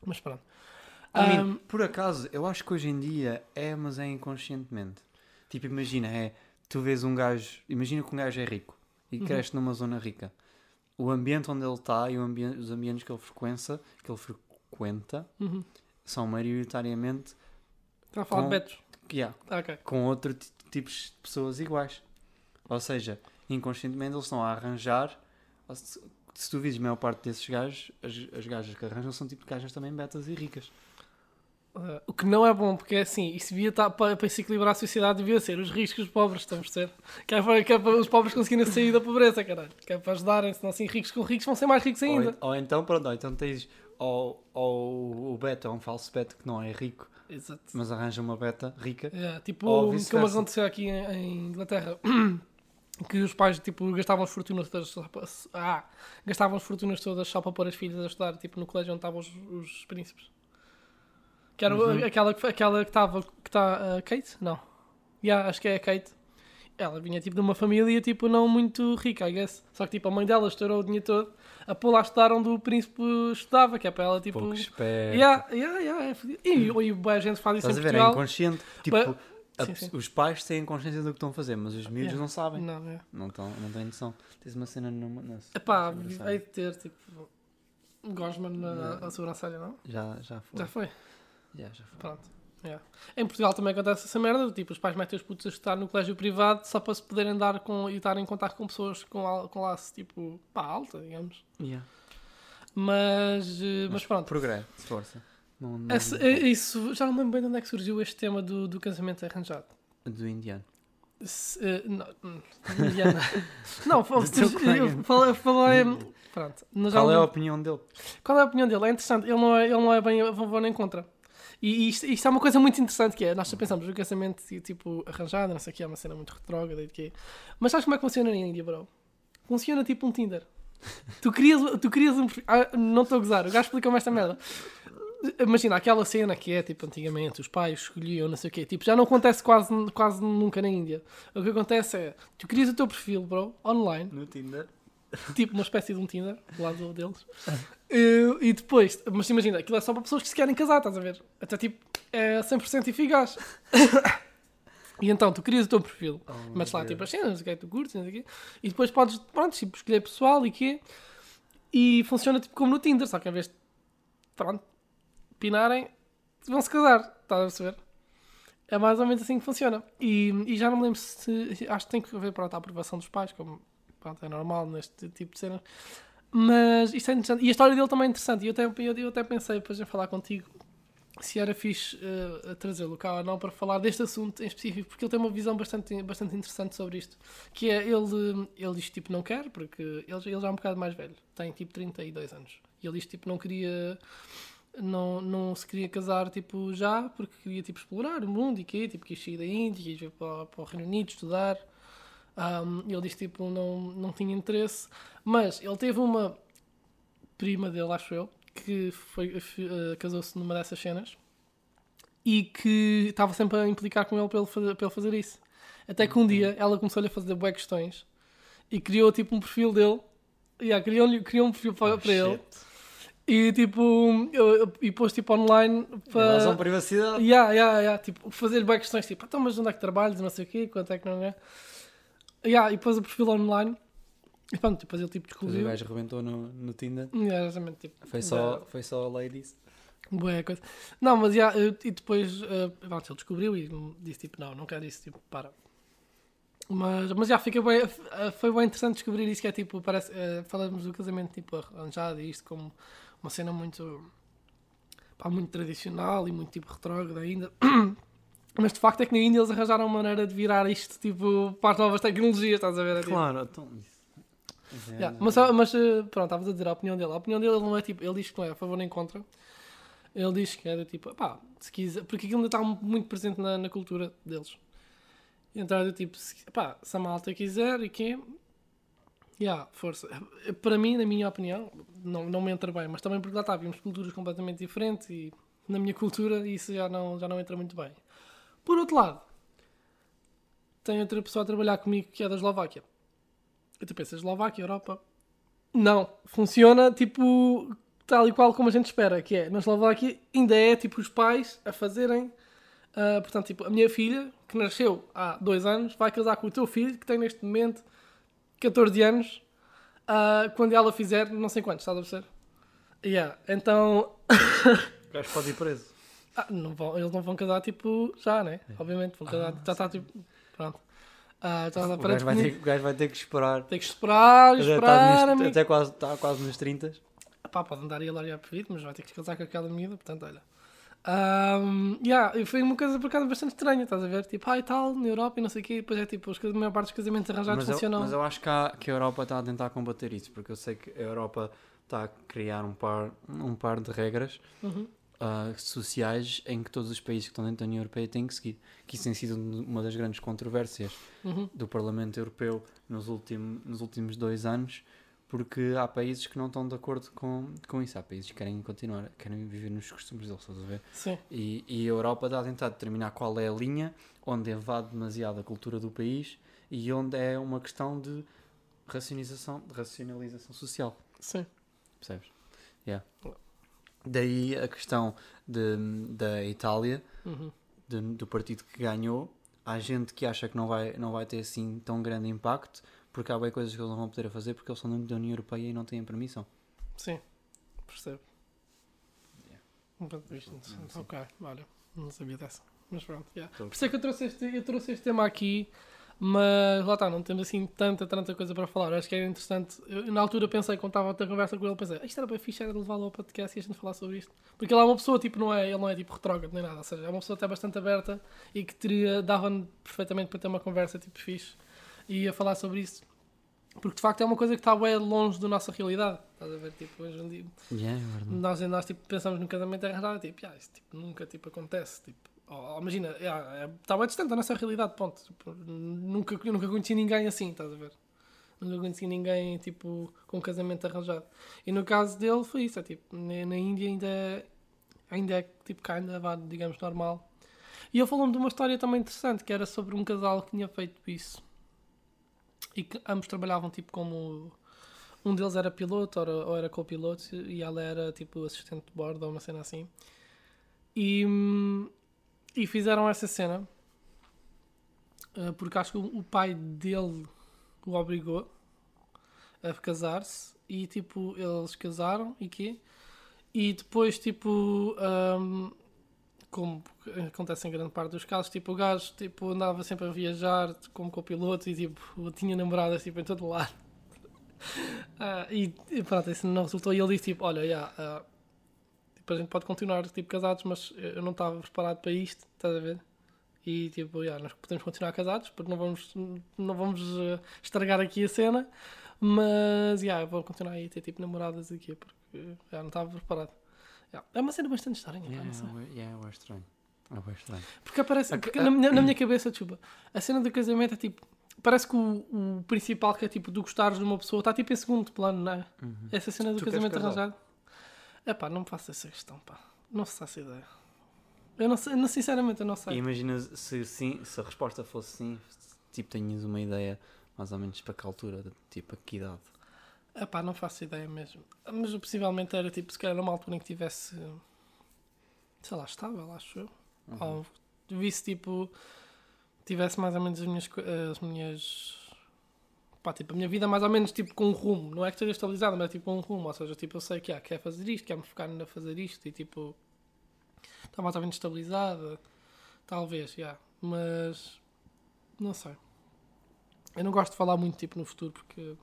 [SPEAKER 2] Mas pronto.
[SPEAKER 1] I mean,
[SPEAKER 2] Ahm,
[SPEAKER 1] por acaso, eu acho que hoje em dia é, mas é inconscientemente. Tipo, imagina, é, tu vês um gajo, imagina que um gajo é rico e
[SPEAKER 2] Uhum.
[SPEAKER 1] cresce numa zona rica. O ambiente onde ele está e ambi- os ambientes que ele frequenta, que ele frequenta
[SPEAKER 2] uhum.
[SPEAKER 1] são maioritariamente
[SPEAKER 2] Estava a falar
[SPEAKER 1] Com-
[SPEAKER 2] de Betos.
[SPEAKER 1] yeah,
[SPEAKER 2] Ah, ok.
[SPEAKER 1] com outro ti- tipos de pessoas iguais. Ou seja, inconscientemente eles estão a arranjar. Ou Se, tu vires a maior parte desses gajos, as, as gajas que arranjam são tipo gajas também betas e ricas.
[SPEAKER 2] Uh, o que não é bom, porque é assim, isso devia estar para, para se equilibrar a sociedade, devia ser os ricos e os pobres, estamos a perceber? Que é, para, que é para os pobres conseguirem sair da pobreza, caralho. Que é para ajudarem, senão assim ricos com ricos vão ser mais ricos
[SPEAKER 1] Ou,
[SPEAKER 2] ainda.
[SPEAKER 1] en- ou então, pronto, ou então tens. Ou, ou o beta é um falso beta que não é rico,
[SPEAKER 2] Exato.
[SPEAKER 1] mas arranja uma beta rica.
[SPEAKER 2] É, tipo,
[SPEAKER 1] Ou
[SPEAKER 2] como
[SPEAKER 1] vice-versa.
[SPEAKER 2] aconteceu aqui em, em Inglaterra, que os pais tipo, gastavam as fortunas todas só para, ah, gastavam as fortunas todas só para pôr as filhas a estudar tipo, no colégio onde estavam os, os príncipes. Que era
[SPEAKER 1] Uhum.
[SPEAKER 2] aquela, que- aquela que estava, que está, a Kate? Não. Yeah, acho que é a Kate. Ela vinha tipo de uma família tipo não muito rica, I guess. Só que tipo a mãe dela estourou o dinheiro todo. a pôr lá a estudar onde o príncipe estudava, que é para ela tipo.
[SPEAKER 1] Pouco esperto.
[SPEAKER 2] Yeah, yeah, yeah, é e, e boa gente faz isso
[SPEAKER 1] Estás
[SPEAKER 2] em
[SPEAKER 1] a ver? É
[SPEAKER 2] Portugal.
[SPEAKER 1] inconsciente. Tipo,
[SPEAKER 2] Ba-
[SPEAKER 1] a
[SPEAKER 2] Sim, sim.
[SPEAKER 1] os pais têm consciência do que estão a fazer, mas os miúdos
[SPEAKER 2] Yeah.
[SPEAKER 1] não sabem.
[SPEAKER 2] Não, é.
[SPEAKER 1] Não, tão, não têm noção. Tens uma cena numa. na-
[SPEAKER 2] Epá, hei de ter tipo. Gosman na, na sobrancelha, não?
[SPEAKER 1] Já, já foi.
[SPEAKER 2] Já foi.
[SPEAKER 1] Já, já foi.
[SPEAKER 2] Pronto. Yeah. Em Portugal também acontece essa merda, tipo, os pais metem os putos a estudar no colégio privado só para se poderem dar com, e estar em contato com pessoas com, com laço, tipo, pá, alta, digamos.
[SPEAKER 1] Yeah.
[SPEAKER 2] Mas, eh, mas pronto.
[SPEAKER 1] Progresso, força. Não, não
[SPEAKER 2] Esse- é- isso, já não me lembro bem de onde é que surgiu este tema do, do casamento arranjado.
[SPEAKER 1] do indiano.
[SPEAKER 2] Se, eh, não, hum, Indiana. não, falei, falei, pronto. nós já
[SPEAKER 1] Qual é a opinião dele?
[SPEAKER 2] Qual é a opinião dele? É interessante, ele não é, ele não é bem a favor nem contra. E isto, isto é uma coisa muito interessante que é, nós pensamos no casamento tipo arranjado, não sei o que, é uma cena muito retrógrada e de quê. Mas sabes como é que funciona na Índia, bro? Funciona tipo um Tinder. Tu querias, tu querias um perfil- ah, não estou a gozar, o gajo explicou-me esta merda. Imagina aquela cena que é tipo antigamente, os pais escolhiam não sei o quê, tipo, já não acontece quase, quase nunca na Índia. O que acontece é, tu crias o teu perfil, bro, online,
[SPEAKER 1] No Tinder.
[SPEAKER 2] tipo uma espécie de um Tinder do lado deles. E depois, mas imagina, aquilo é só para pessoas que se querem casar, estás a ver? Até tipo, é 100% eficaz. e então, tu crias o teu perfil,
[SPEAKER 1] Oh,
[SPEAKER 2] metes lá tipo as cenas, o que é que tu curtes, não sei o quê, e depois podes, pronto, tipo, escolher pessoal e quê, e funciona tipo como no Tinder, só que em vez de, pronto, pinarem, vão-se casar, estás a perceber? É mais ou menos assim que funciona. E, e já não me lembro se. Acho que tem que haver pronto, a aprovação dos pais, como pronto, é normal neste tipo de cena. Mas isto é interessante. E a história dele também é interessante. E eu até, eu, eu até pensei, depois em falar contigo, se era fixe a trazê-lo cá ou não para falar deste assunto em específico, porque ele tem uma visão bastante, bastante interessante sobre isto. Que é, ele, ele diz tipo não quer, porque ele, ele já é um bocado mais velho, tem tipo 32 anos. E ele diz tipo não queria. Não, não se queria casar tipo já porque queria tipo explorar o mundo e quê, tipo quis sair da Índia, quis ir para, para o Reino Unido estudar. Um, ele disse tipo não, não tinha interesse, mas ele teve uma prima dele, acho eu, que foi, eh, casou-se numa dessas cenas e que estava sempre a implicar com ele para ele fazer, para ele fazer isso. Até que um dia ela começou-lhe a fazer bué questões e criou tipo um perfil dele. Yeah, criou, criou um perfil para,
[SPEAKER 1] Oh,
[SPEAKER 2] para ele. E tipo eu- eu- e pôs tipo online para
[SPEAKER 1] Invasão de privacidade.
[SPEAKER 2] Yeah, yeah, yeah. Tipo, fazer bem questões tipo, então, mas onde é que trabalhas? Não sei o quê, quanto é que não é? Yeah, e pôs o perfil online e pronto, depois ele tipo
[SPEAKER 1] Depois o
[SPEAKER 2] descobriu.
[SPEAKER 1] gajo arrebentou no, no Tinder.
[SPEAKER 2] Yeah, exatamente, tipo,
[SPEAKER 1] Foi só, foi só ladies.
[SPEAKER 2] Boa coisa. Não, mas já, eh, e depois eh, pronto, ele descobriu e disse tipo, não, não quero isso, tipo, para. Mas, mas já fica bem, eh, foi bem interessante descobrir isso que é tipo, parece, eh, falamos do casamento tipo arranjado e isto como uma cena muito, pá, muito tradicional e muito tipo retrógrada ainda. Mas de facto é que na Índia eles arranjaram uma maneira de virar isto tipo para as novas tecnologias, estás a ver? É, tipo,
[SPEAKER 1] Claro, então. é-
[SPEAKER 2] Yeah, Mas, mas eh, pronto, estavas a dizer a opinião dele. A opinião dele não é tipo, ele diz que não é a favor nem contra. Ele diz que é do tipo, pá, se quiser, porque aquilo ainda está muito presente na, na cultura deles. Então é do tipo, se, pá, se a malta quiser e quê, yeah, força. Para mim, na minha opinião, não, não me entra bem, mas também porque lá está, vimos culturas completamente diferentes e na minha cultura isso já não, já não entra muito bem. Por outro lado, tem outra pessoa a trabalhar comigo que é da Eslováquia. E tu pensas, Eslováquia, Europa? Não, funciona tipo tal e qual como a gente espera, que é na Eslováquia ainda é tipo os pais a fazerem. ah, portanto, tipo, a minha filha, que nasceu há dois anos, vai casar com o teu filho, que tem neste momento 14 anos, ah, quando ela fizer não sei quantos, estás a perceber? Yeah. Então,
[SPEAKER 1] O gajo pode ir preso.
[SPEAKER 2] ah, não vão, eles não vão casar tipo já, né? Obviamente, vão casar, já está tipo. Pronto. Ah, já está
[SPEAKER 1] O gajo, vai ter, o gajo vai ter que esperar.
[SPEAKER 2] Tem que esperar,
[SPEAKER 1] Já está
[SPEAKER 2] esperar,
[SPEAKER 1] nos-
[SPEAKER 2] amigo.
[SPEAKER 1] até quase, está quase nos 30.
[SPEAKER 2] Pá, pode andar aí a largar por mas vai ter que casar com aquela miúda, portanto, olha. Um, yeah, e foi uma coisa por acaso bastante estranha, estás a ver? Tipo, ah e tal, na Europa e não sei o quê, depois é tipo, os, a maior parte dos casamentos arranjados
[SPEAKER 1] Mas eu,
[SPEAKER 2] funcionam.
[SPEAKER 1] mas eu acho que, há- que a Europa está a tentar combater isso, porque eu sei que a Europa está a criar um par, um par de regras
[SPEAKER 2] Uhum.
[SPEAKER 1] ah, sociais em que todos os países que estão dentro da União Europeia têm que seguir. Que isso tem sido uma das grandes controvérsias
[SPEAKER 2] Uhum.
[SPEAKER 1] do Parlamento Europeu nos, ultim, nos últimos dois anos, porque há países que não estão de acordo com, com isso. Há países que querem continuar, querem viver nos costumes deles, estás a ver?
[SPEAKER 2] Sim,
[SPEAKER 1] E, e a Europa está a tentar determinar qual é a linha onde invade demasiado a cultura do país e onde é uma questão de racionalização, de racionalização social.
[SPEAKER 2] Sim.
[SPEAKER 1] Percebes? Yeah. Daí a questão de, da Itália,
[SPEAKER 2] Uhum.
[SPEAKER 1] de- do partido que ganhou. Há gente que acha que não vai, não vai ter assim tão grande impacto, porque há bem coisas que eles não vão poder fazer porque eles são dentro da União Europeia e não têm permissão.
[SPEAKER 2] Sim. Percebo.
[SPEAKER 1] Yeah.
[SPEAKER 2] Ok, olha. Não sabia dessa. Mas pronto, yeah.
[SPEAKER 1] Tô-
[SPEAKER 2] Por isso é que eu trouxe este, eu trouxe este tema aqui, mas lá está, não temos assim tanta, tanta coisa para falar. Acho que era interessante. Eu, na altura pensei, quando estava a ter conversa com ele, pensei, "Ah, isto era bem fixe, era de levá-lo ao podcast e a gente falar sobre isto. Porque ele é uma pessoa, tipo, não é, ele não é tipo retrógrado nem nada, ou seja, é uma pessoa até bastante aberta e que teria, dava perfeitamente para ter uma conversa tipo fixe e a falar sobre isso. Porque de facto é uma coisa que está bem longe da nossa realidade. Estás a ver? Tipo, hoje em dia,
[SPEAKER 1] Yeah, é
[SPEAKER 2] nós, nós tipo, pensamos no casamento arranjado, tipo, ah, isso tipo, nunca tipo, acontece. Tipo, oh, imagina, yeah, é, está bem distante da nossa realidade, ponto. Tipo, nunca, eu nunca conheci ninguém assim, estás a ver? Nunca conheci ninguém tipo, com um casamento arranjado. E no caso dele foi isso, é, tipo, na, na Índia ainda é, ainda é tipo, cá ainda vá, digamos, normal. E ele falou-me de uma história também interessante, que era sobre um casal que tinha feito isso. E que ambos trabalhavam tipo como um deles era piloto ou era, ou era copiloto e ela era tipo assistente de bordo ou uma cena assim. E, e fizeram essa cena eh, porque acho que o pai dele o obrigou a casar-se e tipo eles casaram e quê? E depois tipo hum, como acontece em grande parte dos casos, tipo o gajo tipo, andava sempre a viajar como copiloto e tipo tinha namoradas tipo, em todo lado. Ah, e, e pronto, isso não resultou. E ele disse: tipo, Olha, yeah, ah, tipo, a gente pode continuar tipo, casados, mas eu não estava preparado para isto, estás a ver? E tipo, yeah, nós podemos continuar casados, porque não vamos, não vamos ah, estragar aqui a cena, mas yeah, vou continuar a ter tipo namoradas aqui, porque já não estava preparado. Yeah. É uma cena bastante estranha,
[SPEAKER 1] Yeah,
[SPEAKER 2] não sei.
[SPEAKER 1] é yeah, é bué estranho. É estranho.
[SPEAKER 2] Porque aparece. Porque
[SPEAKER 1] a-
[SPEAKER 2] na, minha- na minha cabeça, desculpa, a cena do casamento é tipo. Parece que o, o principal, que é tipo, tu gostares de uma pessoa, está tipo em segundo plano, não é?
[SPEAKER 1] Uhum.
[SPEAKER 2] Essa cena do
[SPEAKER 1] Tu
[SPEAKER 2] casamento arranjado. É pá, não me faço essa questão, pá. Não se faço ideia. Eu não sei, não, sinceramente, eu não
[SPEAKER 1] E
[SPEAKER 2] sei.
[SPEAKER 1] imagina se, sim, se a resposta fosse sim, tipo, tenhas uma ideia mais ou menos para que altura, tipo, a que idade.
[SPEAKER 2] É pá, não faço ideia mesmo. Mas possivelmente era tipo, se calhar numa altura em que tivesse. sei lá, estável, acho eu.
[SPEAKER 1] Uhum.
[SPEAKER 2] Ou visse tipo. tivesse mais ou menos as minhas. as minhas pá, tipo, a minha vida mais ou menos tipo com um rumo. Não é que esteja estabilizada, mas é tipo com um rumo. Ou seja, tipo, eu sei que ah, quer fazer isto, quer me focar a fazer isto e tipo. está mais ou menos estabilizada. Talvez, já. Mas. não sei. Eu não gosto de falar muito tipo no futuro porque.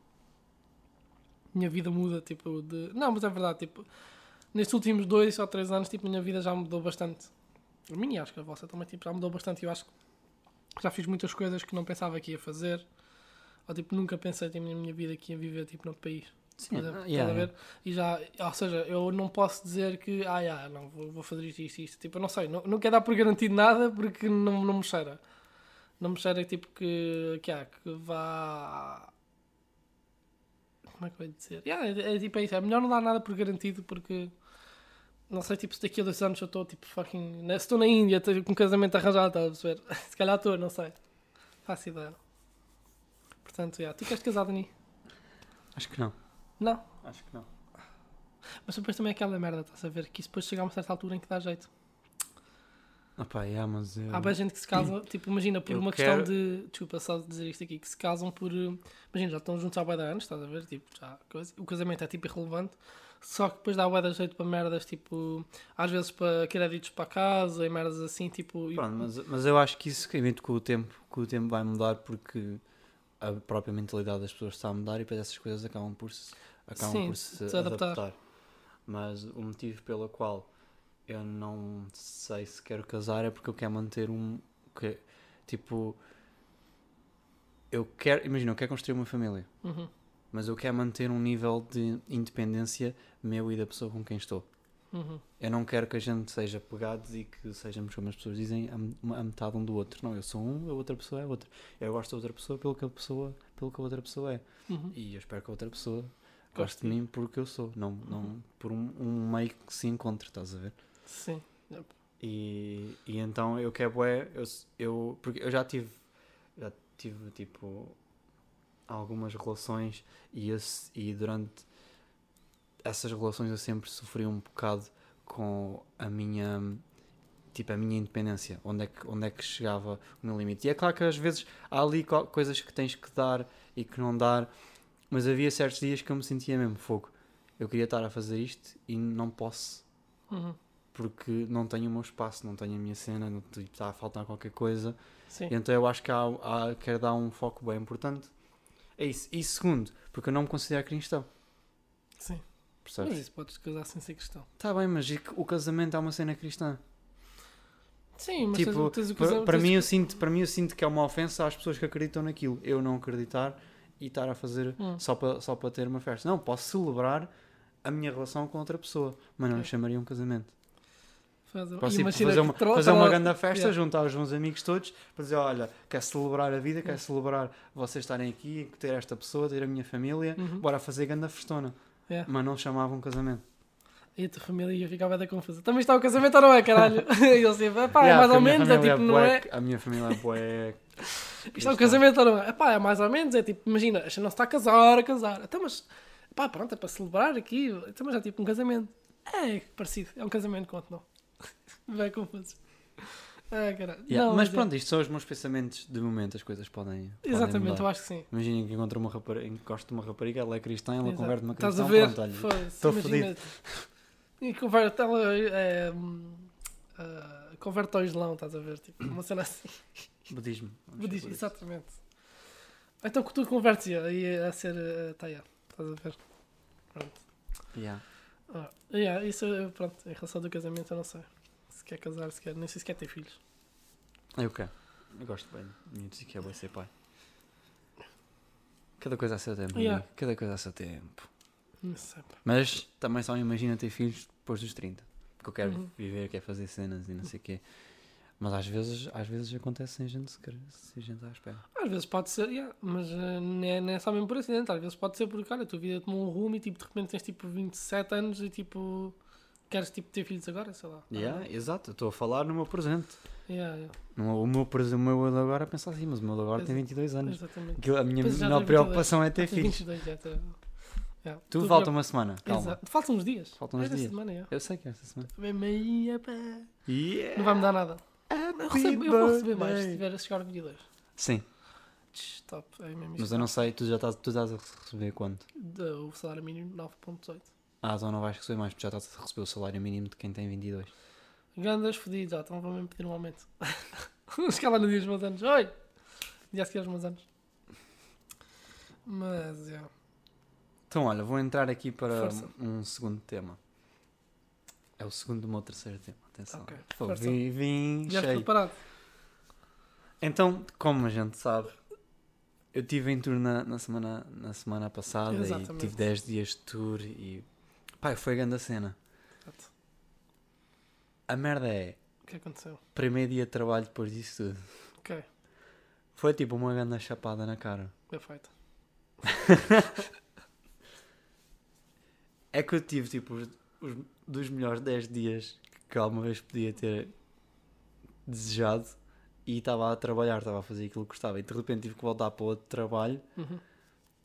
[SPEAKER 2] Minha vida muda, tipo, de. Não, mas é verdade, tipo. Nestes últimos dois ou três anos, tipo, a minha vida já mudou bastante. A minha, e acho que a vossa também, tipo, já mudou bastante. Eu acho que já fiz muitas coisas que não pensava que ia fazer. Ou, tipo, nunca pensei tipo, na minha vida que ia viver, tipo, noutro país.
[SPEAKER 1] Sim,
[SPEAKER 2] exemplo, estás
[SPEAKER 1] yeah, yeah.
[SPEAKER 2] ver? E já, ou seja, eu não posso dizer que, ah, yeah, não, vou, vou fazer isto, isto, isto. Tipo, eu não sei, não, não quero dar por garantido nada porque não, não me cheira. Não me cheira, tipo, que, que, ah, que vá. Como é que eu ia dizer? Yeah, é, é, tipo, é isso. É melhor não dar nada por garantido porque. Não sei, tipo, se daqui a dois anos eu estou, tipo, fucking. né, Se estou na Índia, com um casamento arranjado, estás a perceber? Se calhar estou, não sei. Faço ideia. Portanto, yeah. tu queres casar, Dani?
[SPEAKER 1] Acho que não.
[SPEAKER 2] Não.
[SPEAKER 1] Acho que não.
[SPEAKER 2] Mas depois também é aquela merda, estás a ver? Que isso depois chega a uma certa altura em que dá jeito.
[SPEAKER 1] Ah pá, yeah, mas eu...
[SPEAKER 2] Há bem gente que se casa, tipo, imagina, por
[SPEAKER 1] eu
[SPEAKER 2] uma
[SPEAKER 1] quero-
[SPEAKER 2] questão de. Desculpa só dizer isto aqui, que se casam por. eh, Imagina, já estão juntos há de anos, estás a ver? Tipo, já, coisa- o casamento é tipo irrelevante. Só que depois dá bué de jeito para merdas, tipo, às vezes para créditos para casa e merdas assim, tipo.
[SPEAKER 1] Pronto, mas, mas eu acho que isso realmente com o tempo, com o tempo vai mudar porque a própria mentalidade das pessoas está a mudar e depois essas coisas acabam por se, acabam
[SPEAKER 2] Sim,
[SPEAKER 1] por se,
[SPEAKER 2] se adaptar.
[SPEAKER 1] adaptar. Mas o motivo pelo qual eu não sei se quero casar é porque eu quero manter um. Que, tipo. Eu quero. Imagina, eu quero construir uma família,
[SPEAKER 2] Uhum,
[SPEAKER 1] mas eu quero manter um nível de independência meu e da pessoa com quem estou.
[SPEAKER 2] uhum.
[SPEAKER 1] Eu não quero que a gente seja pegados e que sejamos, como as pessoas dizem, a, me- a metade um do outro. Não, eu sou um, a outra pessoa é outra. Eu gosto da outra pessoa pelo que a pessoa, pelo que a outra pessoa é.
[SPEAKER 2] uhum.
[SPEAKER 1] E eu espero que a outra pessoa
[SPEAKER 2] Goste
[SPEAKER 1] de
[SPEAKER 2] de
[SPEAKER 1] mim porque eu sou, não, não por um, um meio que se encontre, estás a ver?
[SPEAKER 2] Sim. Yep.
[SPEAKER 1] E, e então eu quero é eu, eu porque eu já tive já tive tipo algumas relações e, esse, e durante essas relações eu sempre sofri um bocado com a minha tipo a minha independência, onde é que, onde é que chegava o meu limite. E é claro que às vezes há ali co- coisas que tens que dar e que não dar, mas havia certos dias que eu me sentia mesmo fogo. Eu queria estar a fazer isto e não posso
[SPEAKER 2] Uhum.
[SPEAKER 1] Porque não tenho o meu espaço, não tenho a minha cena, não, tipo, está a faltar qualquer coisa.
[SPEAKER 2] Sim.
[SPEAKER 1] Então eu acho que há, há, quero dar um foco bem importante. É isso. E segundo, porque eu não me considero cristão.
[SPEAKER 2] Sim.
[SPEAKER 1] Percebes?
[SPEAKER 2] Mas isso podes casar sem ser cristão.
[SPEAKER 1] Está bem, mas o casamento é uma cena cristã.
[SPEAKER 2] Sim, mas
[SPEAKER 1] tipo,
[SPEAKER 2] tens, tens casamento-
[SPEAKER 1] para mim
[SPEAKER 2] o-
[SPEAKER 1] eu sinto, para mim eu sinto que é uma ofensa às pessoas que acreditam naquilo. Eu não acreditar e estar a fazer
[SPEAKER 2] Hum.
[SPEAKER 1] só para só para ter uma festa. Não, posso celebrar a minha relação com outra pessoa, mas não
[SPEAKER 2] Ok.
[SPEAKER 1] chamaria um casamento.
[SPEAKER 2] Faz-
[SPEAKER 1] Posso fazer uma,
[SPEAKER 2] tro-
[SPEAKER 1] fazer uma grande festa,
[SPEAKER 2] Yeah.
[SPEAKER 1] juntar os meus amigos todos para dizer: olha, quer celebrar a vida, quer celebrar vocês estarem aqui, ter esta pessoa, ter a minha família,
[SPEAKER 2] Uhum.
[SPEAKER 1] bora fazer grande festona.
[SPEAKER 2] Yeah.
[SPEAKER 1] Mas não chamavam um casamento.
[SPEAKER 2] E a tua família ia ficar bem confusa. Também está o casamento ou não é, caralho? e ele sempre, pá, é
[SPEAKER 1] Yeah,
[SPEAKER 2] mais
[SPEAKER 1] porque
[SPEAKER 2] ou menos, é
[SPEAKER 1] família
[SPEAKER 2] tipo, não
[SPEAKER 1] bué-
[SPEAKER 2] é?
[SPEAKER 1] A minha família é bué.
[SPEAKER 2] Isto é um casamento ou não é? Pá, é mais ou menos, é tipo, imagina, a gente não se está a casar, a casar. Então, mas, pá, pronto, é para celebrar aqui. Então, mas é tipo um casamento. É parecido, é um casamento, conto não. Vai confuso. Ah, caralho.
[SPEAKER 1] Yeah,
[SPEAKER 2] Não,
[SPEAKER 1] mas
[SPEAKER 2] é-
[SPEAKER 1] pronto, isto são os meus pensamentos de momento, as coisas podem. podem
[SPEAKER 2] Exatamente,
[SPEAKER 1] mudar.
[SPEAKER 2] eu acho que sim.
[SPEAKER 1] Imaginem que encontro uma rapariga, encosto de uma rapariga, ela é cristã, ela
[SPEAKER 2] Exato.
[SPEAKER 1] converte uma
[SPEAKER 2] Estás
[SPEAKER 1] cristã,
[SPEAKER 2] a ver?
[SPEAKER 1] pronto, olha.
[SPEAKER 2] Foda-se,
[SPEAKER 1] estou
[SPEAKER 2] imagina. E converte ela, é, ah, converte ao Islão, estás a ver? Tipo, uma cena assim.
[SPEAKER 1] Budismo.
[SPEAKER 2] Budismo, exatamente. Então que tu convertes aí a ser uh, taia, estás a ver? Pronto.
[SPEAKER 1] Yeah.
[SPEAKER 2] Ah, yeah, isso, eh, pronto, em relação do casamento eu não sei. Quer casar, se quer, nem sei se quer ter filhos.
[SPEAKER 1] Eu quero. Eu gosto bem de miúdos e quero bem ser pai. Cada coisa a seu tempo,
[SPEAKER 2] Yeah.
[SPEAKER 1] amigo. Cada coisa a seu tempo. Mas também só imagina ter filhos depois dos 30. Porque eu quero
[SPEAKER 2] Uhum.
[SPEAKER 1] viver, quero fazer cenas e não sei o quê. Mas às vezes, às vezes acontece sem gente, sem gente à espera.
[SPEAKER 2] Às vezes pode ser, yeah, mas eh, não, é, não é só mesmo por acidente. Às vezes pode ser porque, olha, a tua vida tomou um rumo e tipo, de repente tens tipo 27 anos e tipo, queres tipo ter filhos agora, sei lá.
[SPEAKER 1] Yeah, exato, eu estou a falar no meu presente.
[SPEAKER 2] Yeah, yeah,
[SPEAKER 1] No, o meu presente, o meu agora pensa assim, mas o meu agora tem
[SPEAKER 2] Exa-
[SPEAKER 1] 22 anos.
[SPEAKER 2] exatamente.
[SPEAKER 1] Aquilo- a minha menor
[SPEAKER 2] tem 22.
[SPEAKER 1] preocupação é ter
[SPEAKER 2] Ah, tem
[SPEAKER 1] filhos.
[SPEAKER 2] 22, já, tá. Yeah.
[SPEAKER 1] Tu
[SPEAKER 2] Tô
[SPEAKER 1] falta uma semana, calma.
[SPEAKER 2] Exato. Faltam uns dias.
[SPEAKER 1] Faltam uns
[SPEAKER 2] Esta
[SPEAKER 1] dias.
[SPEAKER 2] Semana.
[SPEAKER 1] Eu sei que é esta semana.
[SPEAKER 2] Mesmo aí, epá.
[SPEAKER 1] Yeah.
[SPEAKER 2] Não vai me dar nada. Eu, recebo, eu vou receber mais se estiver a chegar ao 22.
[SPEAKER 1] Sim,
[SPEAKER 2] Top, é
[SPEAKER 1] mas eu não sei, tu já estás, tu estás a receber quanto?
[SPEAKER 2] O salário mínimo 9.18.
[SPEAKER 1] Ah, então não vais receber mais, porque já estás a receber o salário mínimo de quem tem 22.
[SPEAKER 2] Grandes fodidos, ah, então vão mesmo pedir um aumento. Chegar lá no dia dos meus anos. Oi! Dia a seguir aos meus anos. Mas, é.
[SPEAKER 1] Então, olha, vou entrar aqui para
[SPEAKER 2] Força.
[SPEAKER 1] um segundo tema. É o segundo do meu terceiro tema, atenção.
[SPEAKER 2] Ok,
[SPEAKER 1] Pô,
[SPEAKER 2] força.
[SPEAKER 1] vim, vim
[SPEAKER 2] Já estou
[SPEAKER 1] cheio.
[SPEAKER 2] preparado.
[SPEAKER 1] Então, como a gente sabe, eu tive em tour na, na, semana, na semana passada e
[SPEAKER 2] Exatamente.
[SPEAKER 1] tive 10 dias de tour e. Pai, foi a grande cena.
[SPEAKER 2] Exato.
[SPEAKER 1] A merda é,
[SPEAKER 2] O que aconteceu?
[SPEAKER 1] primeiro dia de trabalho depois disso tudo.
[SPEAKER 2] Ok,
[SPEAKER 1] Foi tipo uma grande chapada na cara.
[SPEAKER 2] perfeito.
[SPEAKER 1] É que eu tive tipo os, os dos melhores 10 dias que alguma vez podia ter desejado e estava a trabalhar, estava a fazer aquilo que gostava e de repente tive que voltar para outro trabalho
[SPEAKER 2] Uhum.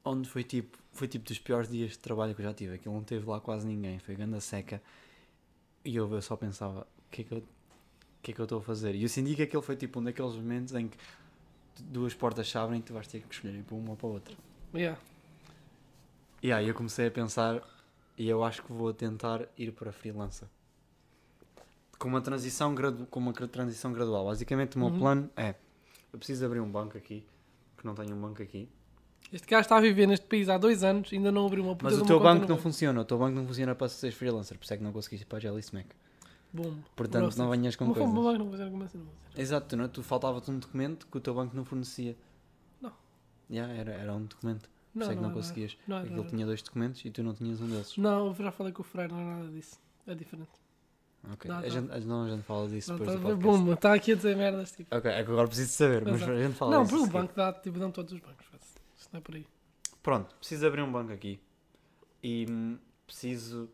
[SPEAKER 1] onde foi tipo, foi tipo dos piores dias de trabalho que eu já tive. Aquilo não teve lá quase ninguém, foi ganda seca e eu, eu só pensava, o que é que eu que é que eu estou a fazer? E eu senti que aquele foi tipo um daqueles momentos em que duas portas se abrem e tu vais ter que escolher para uma ou para a outra.
[SPEAKER 2] Yeah.
[SPEAKER 1] E aí eu comecei a pensar e eu acho que vou tentar ir para freelancer. Com uma transição, gradu com uma transição gradual. Basicamente o meu
[SPEAKER 2] Uhum.
[SPEAKER 1] plano é eu preciso abrir um banco aqui, que não tenho um banco aqui.
[SPEAKER 2] Este gajo está a viver neste país há dois anos ainda não abriu uma puta
[SPEAKER 1] Mas o teu banco não funciona, o teu banco não funciona para ser freelancer, por isso é que não conseguiste ir para a Jelly Smack.
[SPEAKER 2] Boom.
[SPEAKER 1] Portanto, não venhas com coisas.
[SPEAKER 2] banco não funciona como assim, não funciona.
[SPEAKER 1] Exato, tu, não, tu faltava-te um documento que o teu banco não fornecia.
[SPEAKER 2] Não.
[SPEAKER 1] Yeah, era, era um documento, por
[SPEAKER 2] Não,
[SPEAKER 1] isso é que não,
[SPEAKER 2] não,
[SPEAKER 1] conseguias.
[SPEAKER 2] não,
[SPEAKER 1] ele tinha dois documentos e tu não tinhas um desses.
[SPEAKER 2] não, eu já falei com o Freire, não é nada disso. É diferente.
[SPEAKER 1] Ok,
[SPEAKER 2] Não,
[SPEAKER 1] a, gente, a, não, a gente fala disso
[SPEAKER 2] Não,
[SPEAKER 1] depois
[SPEAKER 2] tá
[SPEAKER 1] do podcast.
[SPEAKER 2] boom, está aqui a dizer merdas tipo.
[SPEAKER 1] Ok, é que agora preciso saber, mas
[SPEAKER 2] Exato.
[SPEAKER 1] a gente fala
[SPEAKER 2] Não, porque o
[SPEAKER 1] seguir.
[SPEAKER 2] banco dá, tipo, dão todos os bancos. É por aí.
[SPEAKER 1] Pronto, preciso abrir um banco aqui e hum, preciso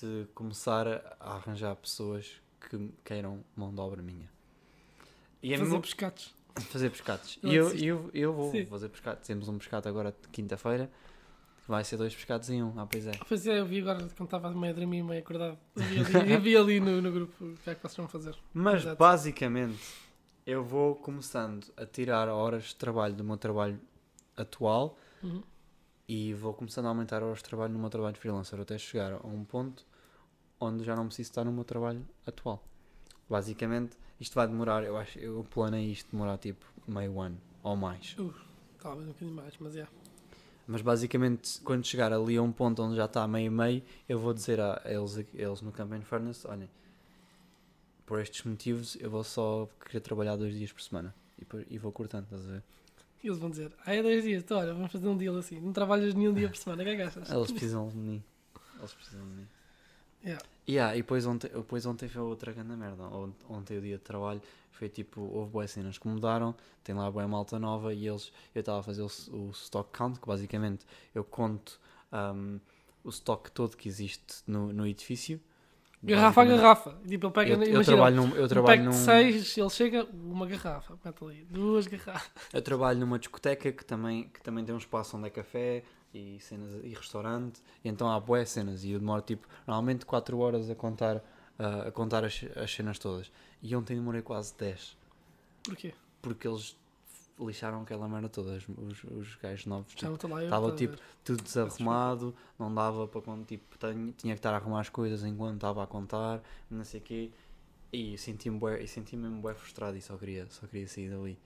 [SPEAKER 1] de começar a arranjar pessoas que queiram mão de obra minha. E a
[SPEAKER 2] Fazer
[SPEAKER 1] meu-
[SPEAKER 2] pescados.
[SPEAKER 1] fazer pescados.
[SPEAKER 2] Eu
[SPEAKER 1] E eu, eu, eu vou
[SPEAKER 2] Sim.
[SPEAKER 1] fazer pescado. Temos um pescado agora de quinta-feira Vai ser dois pescados em um. Ah, pois é.
[SPEAKER 2] Pois é, eu vi agora quando estava meio a dormir, meio acordado. Eu vi ali, eu vi ali no, no grupo o que é que vocês vão fazer.
[SPEAKER 1] Mas
[SPEAKER 2] Exato.
[SPEAKER 1] basicamente eu vou começando a tirar horas de trabalho do meu trabalho atual
[SPEAKER 2] Uhum.
[SPEAKER 1] e vou começando a aumentar horas de trabalho no meu trabalho freelancer até chegar a um ponto onde já não preciso estar no meu trabalho atual. Basicamente, isto vai demorar, eu acho, eu planei isto demorar tipo meio ano ou mais.
[SPEAKER 2] Talvez um bocadinho mais, mas é.
[SPEAKER 1] Mas basicamente, quando chegar ali a um ponto onde já está meio meio, eu vou dizer a eles, eles no Campaign Furnace, olhem, por estes motivos eu vou só querer trabalhar dois dias por semana. E, por- e vou cortando, estás a ver?
[SPEAKER 2] E eles vão dizer, ah, é dois dias, então olha, vamos fazer um deal assim. Não trabalhas nenhum dia por semana, o que é que achas?
[SPEAKER 1] Eles precisam de mim. Eles precisam de mim.
[SPEAKER 2] Yeah.
[SPEAKER 1] Yeah, e depois ontem, depois ontem foi outra grande merda. Ont- Ontem o dia de trabalho foi tipo, houve boas cenas que mudaram, tem lá boa malta nova e eles, eu estava a fazer o, o stock count, que basicamente eu conto um, o stock todo que existe no, no edifício.
[SPEAKER 2] Garrafa a garrafa. Tipo, ele pega,
[SPEAKER 1] Eu, eu
[SPEAKER 2] imagina,
[SPEAKER 1] trabalho num, eu trabalho num,
[SPEAKER 2] seis, ele chega, uma garrafa, mete ali, duas garrafas.
[SPEAKER 1] eu trabalho numa discoteca que também, que também tem um espaço onde é café e cenas e restaurante, e então há boas cenas e eu demoro tipo, normalmente 4 horas a contar, ah, a contar as, as cenas todas. E ontem demorei quase 10.
[SPEAKER 2] Porquê?
[SPEAKER 1] porque eles lixaram aquela merda toda, os, os, os gajos novos.
[SPEAKER 2] Já
[SPEAKER 1] Tipo,
[SPEAKER 2] não estou lá eu.
[SPEAKER 1] Tava,
[SPEAKER 2] estás a
[SPEAKER 1] tipo, tudo desarrumado, não dava para quando tipo, tenho- tinha que estar a arrumar as coisas enquanto estava a contar, não sei o quê. E senti-me senti-me mesmo bué frustrado e só queria, só queria sair dali.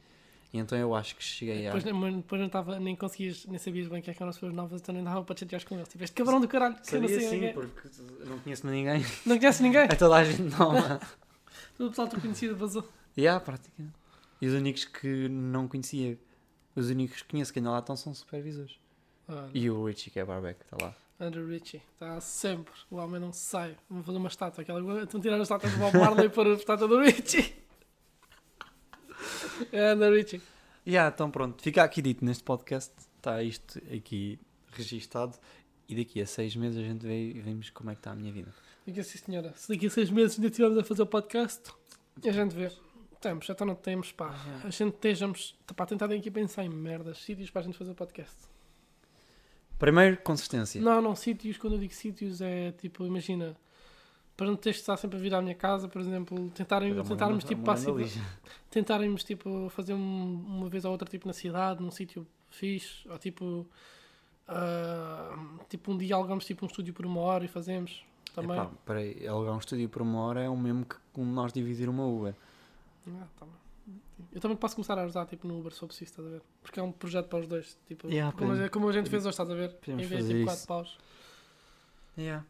[SPEAKER 1] E então eu acho que cheguei a.
[SPEAKER 2] Depois, nem- depois não estava, nem conseguias, nem sabias bem quem é que eram as pessoas novas, então nem dava para te chatear com eles. Tipo, este cabrão do caralho, que eu não
[SPEAKER 1] Sabia
[SPEAKER 2] sei
[SPEAKER 1] sim,
[SPEAKER 2] é.
[SPEAKER 1] porque eu não conheço ninguém.
[SPEAKER 2] Não conhece ninguém.
[SPEAKER 1] É toda a gente nova.
[SPEAKER 2] Todo o pessoal que tu conhecido vazou.
[SPEAKER 1] e há, praticamente. E os únicos que não conhecia, os únicos que conheço que ainda lá estão são supervisores.
[SPEAKER 2] Olha,
[SPEAKER 1] E o Richie, que é barbeque, está lá.
[SPEAKER 2] Andrew Ritchie, está sempre. O homem não sai. Vamos fazer uma estátua. Aquela... Estão a tirar as estátuas do Bob Marley para a estátua do Ritchie. É Andrew Ritchie.
[SPEAKER 1] Yeah, então pronto, fica aqui dito neste podcast, está isto aqui registado e daqui a seis meses a gente vê e vemos como é que está a minha vida.
[SPEAKER 2] Diga assim, senhora. Se daqui a seis meses ainda estivermos a fazer o podcast, a gente vê. Temos, então não temos, pá. A gente estejamos, pá, tentar aqui pensar em merdas, sítios para a gente fazer o podcast.
[SPEAKER 1] Primeiro, consistência.
[SPEAKER 2] Não, não, sítios, quando eu digo sítios é tipo, imagina, para não teres de estar sempre a vir à minha casa, por exemplo, tentarem,
[SPEAKER 1] Mas
[SPEAKER 2] tentarmos tipo para a cidade- tentarmos tipo fazer um- uma vez ou outra tipo na cidade, num sítio fixe, ou tipo ah, tipo um dia alugamos tipo um estúdio por uma hora e fazemos também.
[SPEAKER 1] Epá, peraí, alugar um estúdio por uma hora é o mesmo que nós dividir uma Uber.
[SPEAKER 2] Ah, tá. Eu também posso começar a ajudar tipo no Uber se for preciso, estás a ver? Porque é um projeto para os dois, tipo,
[SPEAKER 1] Yeah,
[SPEAKER 2] como, a- como a gente fez hoje, estás a ver?
[SPEAKER 1] podemos
[SPEAKER 2] em vez de tipo
[SPEAKER 1] isso.
[SPEAKER 2] 4 paus.
[SPEAKER 1] Yeah.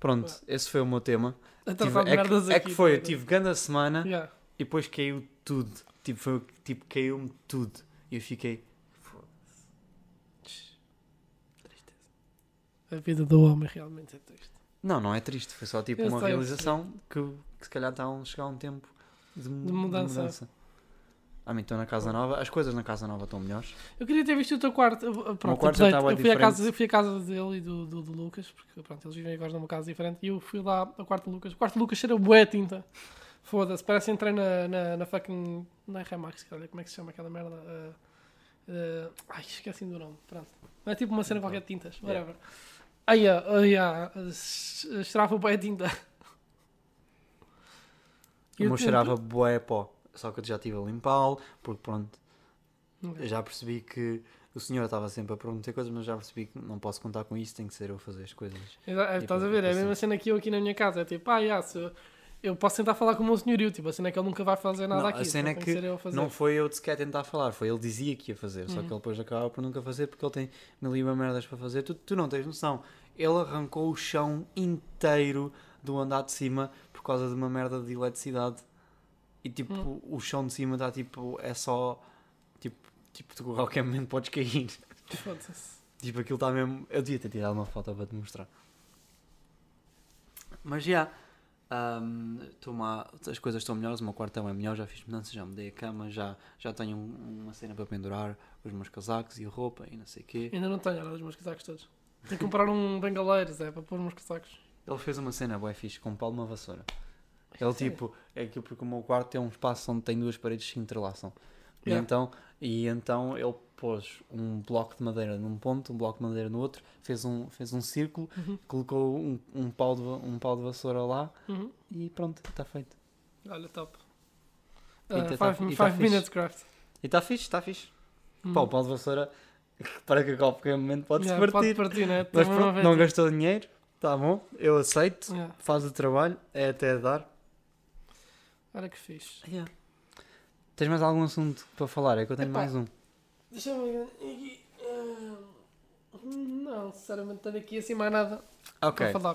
[SPEAKER 1] Pronto, esse foi o meu tema.
[SPEAKER 2] Então,
[SPEAKER 1] Tive- é,
[SPEAKER 2] merdas
[SPEAKER 1] que, é
[SPEAKER 2] aqui,
[SPEAKER 1] que foi, eu
[SPEAKER 2] a
[SPEAKER 1] tive grande semana
[SPEAKER 2] Yeah.
[SPEAKER 1] e depois caiu tudo. Tipo, foi, tipo caiu-me tudo. E eu fiquei. "Foda-se." Tristeza.
[SPEAKER 2] A vida do homem realmente é triste.
[SPEAKER 1] Não, não é triste, foi só tipo
[SPEAKER 2] Eu
[SPEAKER 1] uma
[SPEAKER 2] sei,
[SPEAKER 1] realização que, que se calhar está a chegar um tempo de,
[SPEAKER 2] De mudança.
[SPEAKER 1] mudança. A mim estou na casa nova, as coisas na casa nova estão melhores.
[SPEAKER 2] Eu queria ter visto o teu quarto. Pronto,
[SPEAKER 1] quarto já estava
[SPEAKER 2] eu fui, à casa, fui à casa dele e do, do, do Lucas, porque pronto, eles vivem agora numa casa diferente. E eu fui lá ao quarto do Lucas. O quarto do Lucas cheira bué tinta. Foda-se, parece que entrei na, na, na fucking. Na Remax, olha como é que se chama aquela merda. Uh, uh, ai, esqueci do nome. Pronto. Não é tipo uma cena qualquer de tintas,
[SPEAKER 1] Yeah.
[SPEAKER 2] whatever. Ai, ai, ai, estrava bué a tinta.
[SPEAKER 1] O meu cheirava bué a pó, só que eu já estive a limpá-lo, porque pronto, eu já percebi que o senhor estava sempre a prometer coisas, mas já percebi que não posso contar com isso, tem que ser eu a fazer as coisas.
[SPEAKER 2] Exa- é,
[SPEAKER 1] E
[SPEAKER 2] Estás a ver? É a mesma cena que eu aqui na minha casa. É tipo, ah, yeah, se eu, posso tentar falar com o meu senhorio. Tipo, a cena é que ele nunca vai fazer nada
[SPEAKER 1] Não,
[SPEAKER 2] aqui.
[SPEAKER 1] a cena
[SPEAKER 2] então
[SPEAKER 1] é
[SPEAKER 2] tem
[SPEAKER 1] que
[SPEAKER 2] ser eu a fazer.
[SPEAKER 1] Não foi eu de sequer tentar falar, foi ele dizia que ia fazer, só
[SPEAKER 2] Uhum.
[SPEAKER 1] que ele depois acaba por nunca fazer porque ele tem mil e uma merdas para fazer. Tu, tu não tens noção. Ele arrancou o chão inteiro do andar de cima causa de uma merda de eletricidade. E tipo,
[SPEAKER 2] Hum.
[SPEAKER 1] o chão de cima está tipo, é só tipo, tipo, tu a qualquer momento podes cair.
[SPEAKER 2] Foda-se.
[SPEAKER 1] Tipo, aquilo está mesmo. Eu devia ter tirado uma foto para te mostrar. Mas já. ahm, tô uma- as coisas estão melhores, o meu quarto é melhor, já fiz mudanças, já mudei a cama, já, já tenho um- uma cena para pendurar os meus casacos e a roupa e não sei o quê.
[SPEAKER 2] Ainda não tenho, olha os meus casacos todos. Tenho que comprar um bengaleiro, Zé, para pôr uns casacos.
[SPEAKER 1] Ele fez uma cena bué fixe com um pau de uma vassoura. Ele tipo, é aquilo porque o meu quarto tem um espaço onde tem duas paredes que se entrelaçam. E,
[SPEAKER 2] Yeah.
[SPEAKER 1] então, e então ele pôs um bloco de madeira num ponto, um bloco de madeira no outro, fez um, fez um círculo,
[SPEAKER 2] Uhum.
[SPEAKER 1] colocou um, um, pau de, va- um pau de vassoura lá
[SPEAKER 2] Uhum.
[SPEAKER 1] e pronto, está feito.
[SPEAKER 2] Olha, top.
[SPEAKER 1] E
[SPEAKER 2] Uh,
[SPEAKER 1] tá-
[SPEAKER 2] five
[SPEAKER 1] e tá
[SPEAKER 2] five
[SPEAKER 1] fixe.
[SPEAKER 2] minutes craft.
[SPEAKER 1] E está fixe, está fixe.
[SPEAKER 2] Hum.
[SPEAKER 1] Pá, o pau de vassoura, para que a qualquer momento pode-se
[SPEAKER 2] Yeah,
[SPEAKER 1] partir.
[SPEAKER 2] Pode partir, né?
[SPEAKER 1] Mas
[SPEAKER 2] Também
[SPEAKER 1] pronto, não
[SPEAKER 2] vez-
[SPEAKER 1] gastou dinheiro, está bom, eu aceito,
[SPEAKER 2] Yeah.
[SPEAKER 1] faz o trabalho, é até dar.
[SPEAKER 2] Olha que fixe.
[SPEAKER 1] Tens mais algum assunto para falar? É que eu tenho
[SPEAKER 2] Epá.
[SPEAKER 1] mais um.
[SPEAKER 2] Deixa-me ver aqui. ah, Não, sinceramente, tenho aqui assim mais nada
[SPEAKER 1] Ok,
[SPEAKER 2] para falar.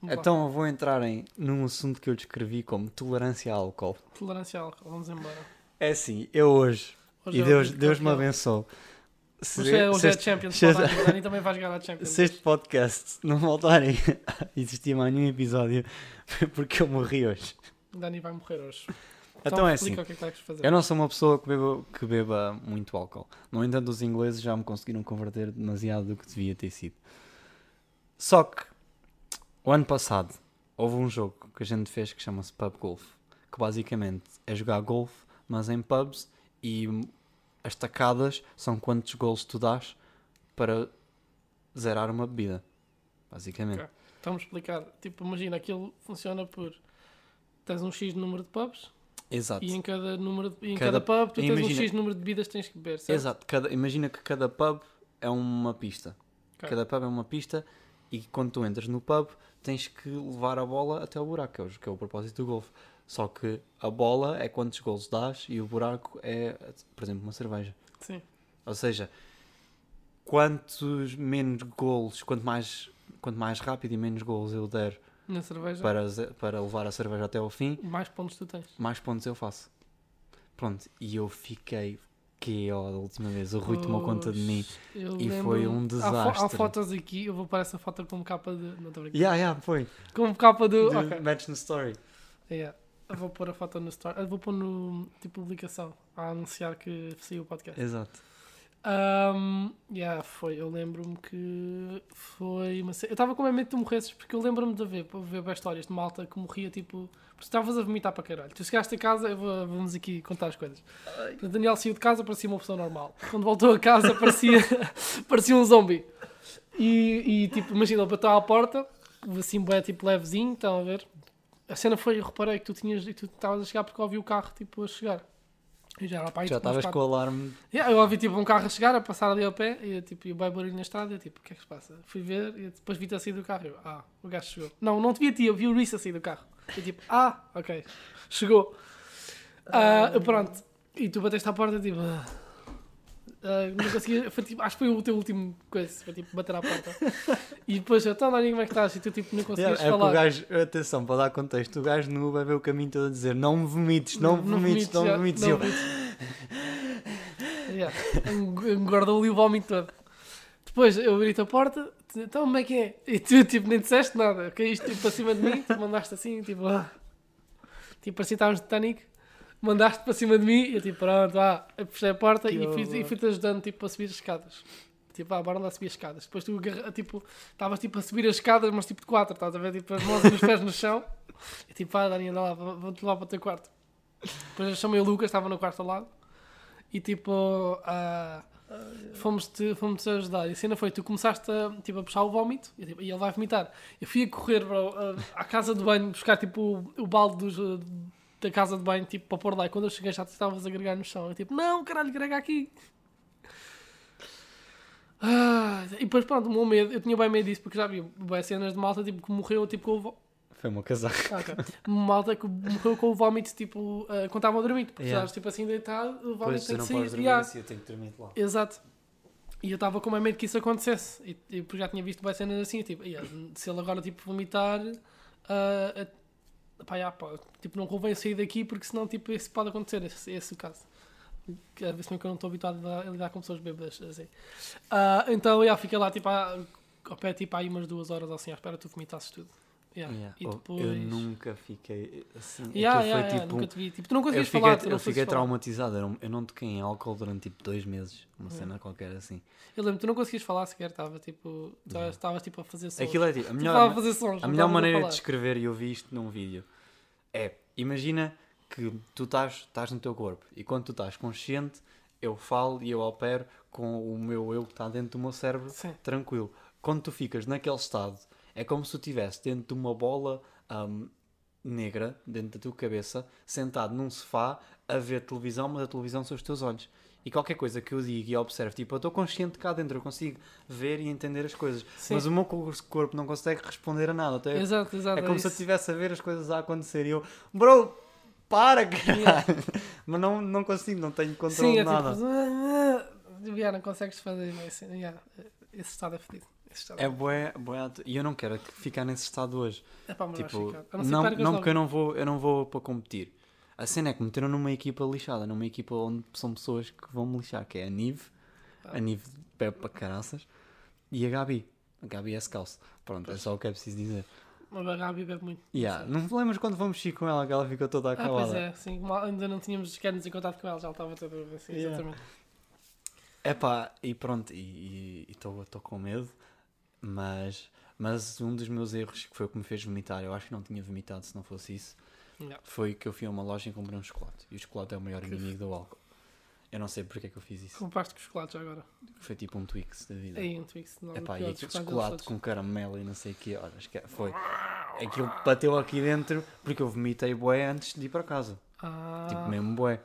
[SPEAKER 2] Vamos lá.
[SPEAKER 1] então eu vou entrar em, num assunto que eu descrevi como tolerância a álcool.
[SPEAKER 2] Tolerância ao álcool, vamos embora.
[SPEAKER 1] É assim, eu hoje,
[SPEAKER 2] Hoje
[SPEAKER 1] e
[SPEAKER 2] é
[SPEAKER 1] Deus, Deus me
[SPEAKER 2] campeão.
[SPEAKER 1] Se,
[SPEAKER 2] Hoje é, hoje
[SPEAKER 1] se
[SPEAKER 2] é
[SPEAKER 1] este,
[SPEAKER 2] Champions,
[SPEAKER 1] se este-
[SPEAKER 2] também vai jogar a Champions.
[SPEAKER 1] se este podcast não voltarem a existir mais nenhum episódio, foi porque eu morri hoje.
[SPEAKER 2] Dani vai morrer hoje.
[SPEAKER 1] Então é
[SPEAKER 2] explica
[SPEAKER 1] assim,
[SPEAKER 2] que é que
[SPEAKER 1] eu não sou uma pessoa que beba, que beba muito álcool. No entanto, os ingleses já me conseguiram converter demasiado do que devia ter sido. Só que, o ano passado, houve um jogo que a gente fez que chama-se Pub Golf. Que basicamente é jogar golfe, mas em pubs e as tacadas são quantos gols tu dás para zerar uma bebida. Basicamente.
[SPEAKER 2] Ok. Então vamos explicar. Tipo, imagina, aquilo funciona por... Tens um X número de pubs
[SPEAKER 1] Exato.
[SPEAKER 2] e em cada, número de- em
[SPEAKER 1] Cada-
[SPEAKER 2] cada, pub tu tens um X número de bebidas que tens que beber, certo?
[SPEAKER 1] Exato. Cada, imagina que cada pub é uma pista.
[SPEAKER 2] Ok.
[SPEAKER 1] Cada pub é uma pista e quando tu entras no pub tens que levar a bola até o buraco, que é o, que é o propósito do golfe. Só que a bola é quantos gols dás e o buraco é, por exemplo, uma cerveja.
[SPEAKER 2] Sim.
[SPEAKER 1] Ou seja, quantos menos gols, quanto mais, quanto mais rápido e menos gols eu der
[SPEAKER 2] Na cerveja,
[SPEAKER 1] para, para levar a cerveja até ao fim,
[SPEAKER 2] mais pontos tu tens.
[SPEAKER 1] mais pontos eu faço. Pronto, e eu fiquei que ó, da última vez, o Rui tomou conta de mim. E foi um
[SPEAKER 2] Há, fo-
[SPEAKER 1] desastre.
[SPEAKER 2] há fotos aqui, eu vou para essa foto como capa de. Não estou brincando.
[SPEAKER 1] Yeah, yeah, foi.
[SPEAKER 2] Como capa do.
[SPEAKER 1] De
[SPEAKER 2] ok.
[SPEAKER 1] Match no Story.
[SPEAKER 2] Yeah. Eu vou pôr a foto no story. Eu vou pôr no tipo publicação a anunciar que saiu o podcast.
[SPEAKER 1] Exato.
[SPEAKER 2] Um, yeah, foi. Eu lembro-me que foi uma Eu estava com medo de tu morresses porque eu lembro-me de ver, ver bem histórias de malta que morria tipo. Porque tu estavas a vomitar para caralho. Tu chegaste a casa, eu vou, vamos aqui contar as coisas. O Daniel saiu de casa, parecia uma pessoa normal. Quando voltou a casa, parecia, parecia um zombie. E, e tipo, imagina, ele bateu à porta, assim, bué, tipo levezinho, estão a ver? A cena foi, eu reparei que tu tinhas, que tu estavas a chegar porque eu ouvi o carro tipo a chegar. E já era para aí,
[SPEAKER 1] Já
[SPEAKER 2] tipo,
[SPEAKER 1] estavas com o alarme.
[SPEAKER 2] Yeah, eu ouvi tipo um carro a chegar, a passar ali ao pé, e eu, tipo, e o barulho na estrada, e eu, tipo, o que é que se passa? Fui ver, e depois vi-te a sair do carro, e eu, ah, o gajo chegou. Não, não te vi a ti, eu vi o Reese a sair do carro. E tipo, ah, ok, chegou. Ah, pronto, e tu bateste à porta, tipo, ah, ah, não foi, tipo, acho que foi o teu último coisa, foi tipo, bater à porta. E depois, eu, então, Dani, como é que estás? E tu, tipo, não conseguias
[SPEAKER 1] Yeah, é que o
[SPEAKER 2] falar.
[SPEAKER 1] gajo, atenção, para dar contexto, o gajo nu vai ver o caminho todo a dizer não me vomites, não, me vomites, não me vomites.
[SPEAKER 2] Não
[SPEAKER 1] eu,
[SPEAKER 2] vomites. Yeah, eng- Engordou ali o vómito todo. Depois eu abri a porta, então como é que é? E tu tipo nem disseste nada, caíste tipo para cima de mim, tu mandaste assim, tipo, ah. tipo parecia que estávamos no Titanic, mandaste para cima de mim e eu tipo, pronto, eu fechei a porta
[SPEAKER 1] Que
[SPEAKER 2] e
[SPEAKER 1] horror.
[SPEAKER 2] e fui-te ajudando tipo a subir as escadas. Tipo, ah, bora lá subir as escadas. Depois tu tipo, estavas tipo a subir as escadas, mas tipo de quatro, estás a ver? Tipo, as mãos e os pés no chão. E tipo, ah, Dani, anda lá, vou-te levar para o teu quarto. Depois eu chamei o Lucas, estava no quarto ao lado. E tipo, ah, fomos-te fomos ajudar. E a cena foi, tu começaste a, tipo, a puxar o vómito e, tipo, e ele vai vomitar. Eu fui a correr bro, à casa de banho buscar tipo, o, o balde dos, da casa de banho tipo, para pôr lá. E quando eu cheguei já te estavas a agregar no chão. Eu tipo, não, caralho, grega aqui. Ah, e depois pronto, o meu medo, eu tinha bem medo disso porque já vi bem cenas de malta tipo, que morreu tipo, com o
[SPEAKER 1] Foi uma casaca.
[SPEAKER 2] ah, ok. malta que morreu com o vómito tipo, ah, quando estavam a dormir. Porque
[SPEAKER 1] Yeah.
[SPEAKER 2] estás tipo assim deitado, o vómito
[SPEAKER 1] Pois,
[SPEAKER 2] tem que
[SPEAKER 1] não
[SPEAKER 2] sair.
[SPEAKER 1] podes dormir
[SPEAKER 2] Yeah.
[SPEAKER 1] assim, eu tenho que dormir lá.
[SPEAKER 2] Exato. E eu estava com mais medo que isso acontecesse. E, e porque já tinha visto bem cenas assim. Tipo, "Ia, se ele agora tipo, vomitar, ah, pá, já, pá, tipo, não convém sair daqui porque senão tipo, isso pode acontecer. Esse, esse é o caso. A vez que eu não estou habituado a, a lidar com pessoas bêbadas assim. Ah, então já, fiquei lá tipo, à- ao pé tipo, aí umas duas horas assim à espera que tu vomitasses tudo. Yeah.
[SPEAKER 1] Yeah.
[SPEAKER 2] E
[SPEAKER 1] Oh,
[SPEAKER 2] depois.
[SPEAKER 1] Eu nunca fiquei assim.
[SPEAKER 2] Yeah,
[SPEAKER 1] aquilo
[SPEAKER 2] yeah,
[SPEAKER 1] foi tipo.
[SPEAKER 2] nunca te vi. Tipo, tu não
[SPEAKER 1] eu
[SPEAKER 2] conseguias
[SPEAKER 1] fiquei,
[SPEAKER 2] falar.
[SPEAKER 1] Eu fiquei
[SPEAKER 2] falar.
[SPEAKER 1] traumatizado. Eu não, eu toquei em álcool durante tipo dois meses. Uma cena qualquer assim.
[SPEAKER 2] Eu lembro, tu não conseguias falar sequer. Estava tipo. Estavas tipo a fazer sons.
[SPEAKER 1] Aquilo é tipo. A
[SPEAKER 2] estavas a
[SPEAKER 1] melhor,
[SPEAKER 2] fazer sons.
[SPEAKER 1] a melhor maneira de descrever, e eu vi isto num vídeo, é: imagina que tu estás, estás no teu corpo e quando tu estás consciente, eu falo e eu opero com o meu eu que está dentro do meu cérebro
[SPEAKER 2] Sim.
[SPEAKER 1] tranquilo. Quando tu ficas naquele estado, é como se tu estivesse dentro de uma bola ahm, negra, dentro da tua cabeça, sentado num sofá a ver televisão, mas a televisão são os teus olhos. E qualquer coisa que eu diga e observe, tipo, eu estou consciente cá dentro, eu consigo ver e entender as coisas.
[SPEAKER 2] Sim.
[SPEAKER 1] Mas o meu co- corpo não consegue responder a nada. Até
[SPEAKER 2] Exato, exato.
[SPEAKER 1] é como
[SPEAKER 2] é
[SPEAKER 1] se eu estivesse a ver as coisas a acontecer e eu, bro, para, caralho.
[SPEAKER 2] Yeah.
[SPEAKER 1] Mas não, não consigo, não tenho controle
[SPEAKER 2] Sim,
[SPEAKER 1] de
[SPEAKER 2] é
[SPEAKER 1] nada.
[SPEAKER 2] tipo. ah, ah, yeah, não consegues fazer isso. Yeah, esse estado é fedido. Estado
[SPEAKER 1] É bué, bué atu- E eu não quero ficar nesse estado hoje.
[SPEAKER 2] É pá, mas
[SPEAKER 1] Tipo,
[SPEAKER 2] ficar. A não
[SPEAKER 1] não, não
[SPEAKER 2] logo.
[SPEAKER 1] porque eu não vou, eu não vou para competir. A cena é que me meteram numa equipa lixada, numa equipa onde são pessoas que vão me lixar, que é a Nive,
[SPEAKER 2] Ah.
[SPEAKER 1] a Nive bebe para caraças, e a Gabi. A Gabi é scalce. Pronto, é só o que é preciso dizer.
[SPEAKER 2] Mas a Gabi bebe muito.
[SPEAKER 1] Yeah. Não te lembras quando fomos com ela, que ela ficou toda
[SPEAKER 2] Ah,
[SPEAKER 1] acabada?
[SPEAKER 2] pois é, sim. mal- Ainda não tínhamos sequer-nos em contato com ela, já estava toda assim,
[SPEAKER 1] Yeah.
[SPEAKER 2] exatamente.
[SPEAKER 1] Epá, e pronto, e estou com medo, mas, mas um dos meus erros, que foi o que me fez vomitar, eu acho que não tinha vomitado se não fosse isso,
[SPEAKER 2] Yeah.
[SPEAKER 1] foi que eu fui a uma loja e comprei um chocolate. E o chocolate é o maior
[SPEAKER 2] Que
[SPEAKER 1] inimigo do álcool. Eu não sei porque é que eu fiz isso.
[SPEAKER 2] Compraste com chocolate já agora.
[SPEAKER 1] Foi tipo um Twix da vida.
[SPEAKER 2] Aí, um Twix. Não,
[SPEAKER 1] Epá, e aquele
[SPEAKER 2] chocolates
[SPEAKER 1] chocolate com caramelo e não sei o que, olha, esque- foi. Aquilo bateu aqui dentro porque eu vomitei bué antes de ir para casa.
[SPEAKER 2] Ah,
[SPEAKER 1] Tipo, mesmo bué.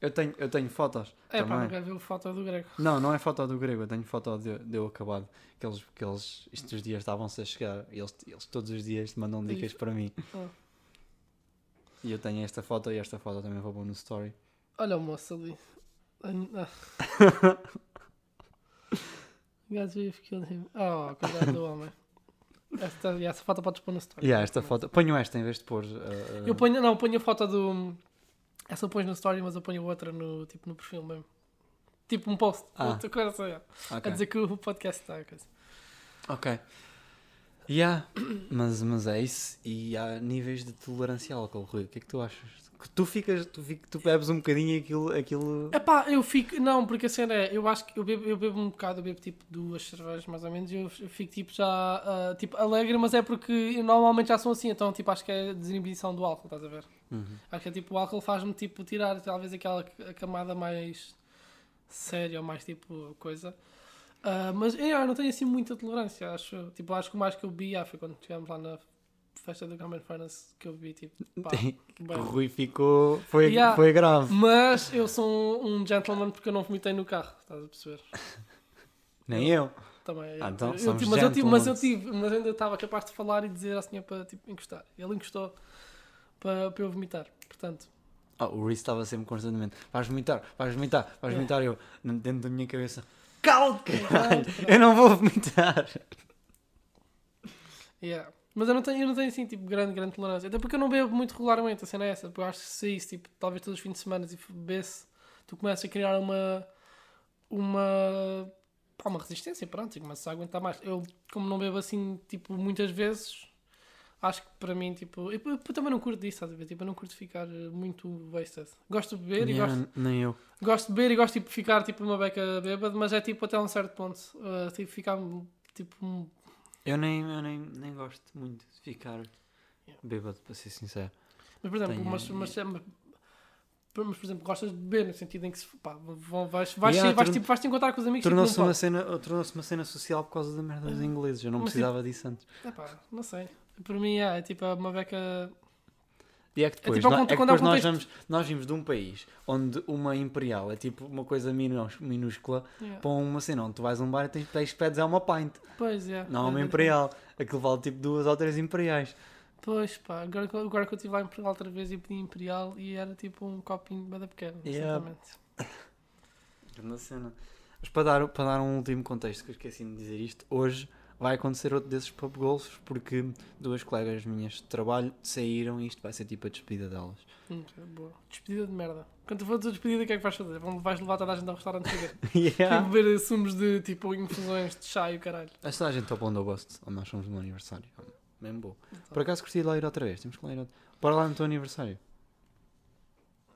[SPEAKER 1] Eu tenho, eu tenho fotos
[SPEAKER 2] é pá,
[SPEAKER 1] também.
[SPEAKER 2] não quero ver a foto do grego.
[SPEAKER 1] Não, não é foto do grego, eu tenho foto de, de eu acabado. Que eles, que eles estes dias estavam-se a chegar e eles, eles todos os dias mandam dicas para mim.
[SPEAKER 2] Ah.
[SPEAKER 1] E eu tenho esta foto e esta foto também vou pôr no story.
[SPEAKER 2] Olha o moço ali. Guys, we've killed him. Oh, cuidado do homem. Esta, e essa foto podes pôr no story.
[SPEAKER 1] E há esta foto. Ponho esta em vez de pôr. uh, uh,
[SPEAKER 2] Eu ponho, não, ponho a foto do. Essa pões no story, mas eu ponho outra no, tipo, no perfil mesmo. Tipo um post.
[SPEAKER 1] Ah.
[SPEAKER 2] Outra coisa yeah.
[SPEAKER 1] ok.
[SPEAKER 2] A dizer que o podcast está. coisa.
[SPEAKER 1] Ok. Yeah, mas, mas é isso. E há níveis de tolerância ao álcool, Rui. O que é que tu achas? Que tu ficas, tu, tu bebes um bocadinho aquilo. aquilo...
[SPEAKER 2] Epá, eu fico. Não, porque a cena é. Eu acho que eu bebo, eu bebo um bocado, eu bebo tipo duas cervejas mais ou menos e eu, eu fico tipo já. ah, tipo alegre, mas é porque normalmente já sou assim, então tipo acho que é desinibição do álcool, estás a ver?
[SPEAKER 1] Uhum.
[SPEAKER 2] Acho que é tipo o álcool faz-me tipo tirar talvez aquela camada mais séria ou mais tipo coisa. Ah, mas é, eu não tenho assim muita tolerância, acho. Tipo, acho que o mais que eu bebi ah, foi quando estivemos lá na festa do Common Furnace que eu bebi tipo. Pá,
[SPEAKER 1] o Rui ficou. Foi,
[SPEAKER 2] Yeah.
[SPEAKER 1] foi grave.
[SPEAKER 2] Mas eu sou um, um gentleman porque eu não vomitei no carro, estás a perceber?
[SPEAKER 1] Nem eu.
[SPEAKER 2] Também.
[SPEAKER 1] Ah, então
[SPEAKER 2] eu, tive- mas, eu tive, mas eu tive, mas ainda estava capaz de falar e dizer ao senhor para tipo, encostar. Ele encostou para, para eu vomitar. Portanto,
[SPEAKER 1] Ah, o Reese estava sempre constantemente. Vais vomitar, vais vomitar, vais
[SPEAKER 2] É.
[SPEAKER 1] vomitar. Eu, dentro da minha cabeça. Cala-te!
[SPEAKER 2] Exato.
[SPEAKER 1] Eu não vou vomitar.
[SPEAKER 2] yeah. Mas eu não tenho, eu não tenho assim, tipo, grande, grande tolerância. Até porque eu não bebo muito regularmente, a cena é essa. Porque eu acho que se isso, tipo, talvez todos os fins de semana e bebesse, tu começas a criar uma. uma. pá, uma resistência, pronto, e começas a aguentar mais. Eu, como não bebo assim, tipo, muitas vezes, acho que para mim, tipo. Eu, eu também não curto disso, estás a ver? Tipo, eu não curto ficar eh, muito wasted. Gosto de beber e
[SPEAKER 1] Yeah,
[SPEAKER 2] gosto.
[SPEAKER 1] Nem eu.
[SPEAKER 2] Gosto de beber e gosto tipo, de ficar tipo uma beca bêbada, mas é tipo até um certo ponto. Uh, tipo, ficar tipo.
[SPEAKER 1] Eu nem, eu nem, nem gosto muito de ficar bêbado, para ser sincero.
[SPEAKER 2] Mas por exemplo,
[SPEAKER 1] Tenho-
[SPEAKER 2] mas, mas, mas, mas, por exemplo, gostas de beber no sentido em que se, pá, vão, vais, vais,
[SPEAKER 1] Yeah,
[SPEAKER 2] vais, tipo, vais te encontrar com os amigos
[SPEAKER 1] Tornou-se
[SPEAKER 2] tipo,
[SPEAKER 1] uma, cena, tornou uma cena social por causa da merda dos ingleses. Eu não
[SPEAKER 2] Mas,
[SPEAKER 1] precisava disso antes.
[SPEAKER 2] pub. Epá, não sei. Para mim é, é tipo uma beca.
[SPEAKER 1] E é que depois,
[SPEAKER 2] tipo ao
[SPEAKER 1] nó-
[SPEAKER 2] conto-
[SPEAKER 1] é que
[SPEAKER 2] quando é
[SPEAKER 1] depois nós, vamos, nós vimos de um país onde uma imperial é tipo uma coisa minúscula
[SPEAKER 2] Yeah.
[SPEAKER 1] para uma cena onde tu vais a um bar e tens, tens pedes é uma pint.
[SPEAKER 2] Pois é.
[SPEAKER 1] Não é uma
[SPEAKER 2] É,
[SPEAKER 1] imperial. Aquilo vale tipo duas ou três imperiais.
[SPEAKER 2] Pois pá, agora, que- agora que eu estive lá em Portugal outra vez e pedi Imperial e era tipo um copinho de bada pequeno.
[SPEAKER 1] Yeah.
[SPEAKER 2] Exatamente.
[SPEAKER 1] Grande cena. Mas para dar, para dar um último contexto, que eu esqueci de dizer isto, hoje vai acontecer outro desses pub golfs porque duas colegas minhas de trabalho saíram e isto vai ser tipo a despedida delas.
[SPEAKER 2] Hum, boa. Despedida de merda. Quando tu fores a despedida, o que é que vais fazer? Vais levar toda a gente ao restaurante beber.
[SPEAKER 1] yeah.
[SPEAKER 2] E beber sumos de tipo infusões de chá e o caralho.
[SPEAKER 1] Esta a gente topa onde eu gosto, nós somos no meu aniversário. Mesmo bom. Por acaso curti de lá ir outra vez, temos que lá ir outra Bora lá no teu aniversário.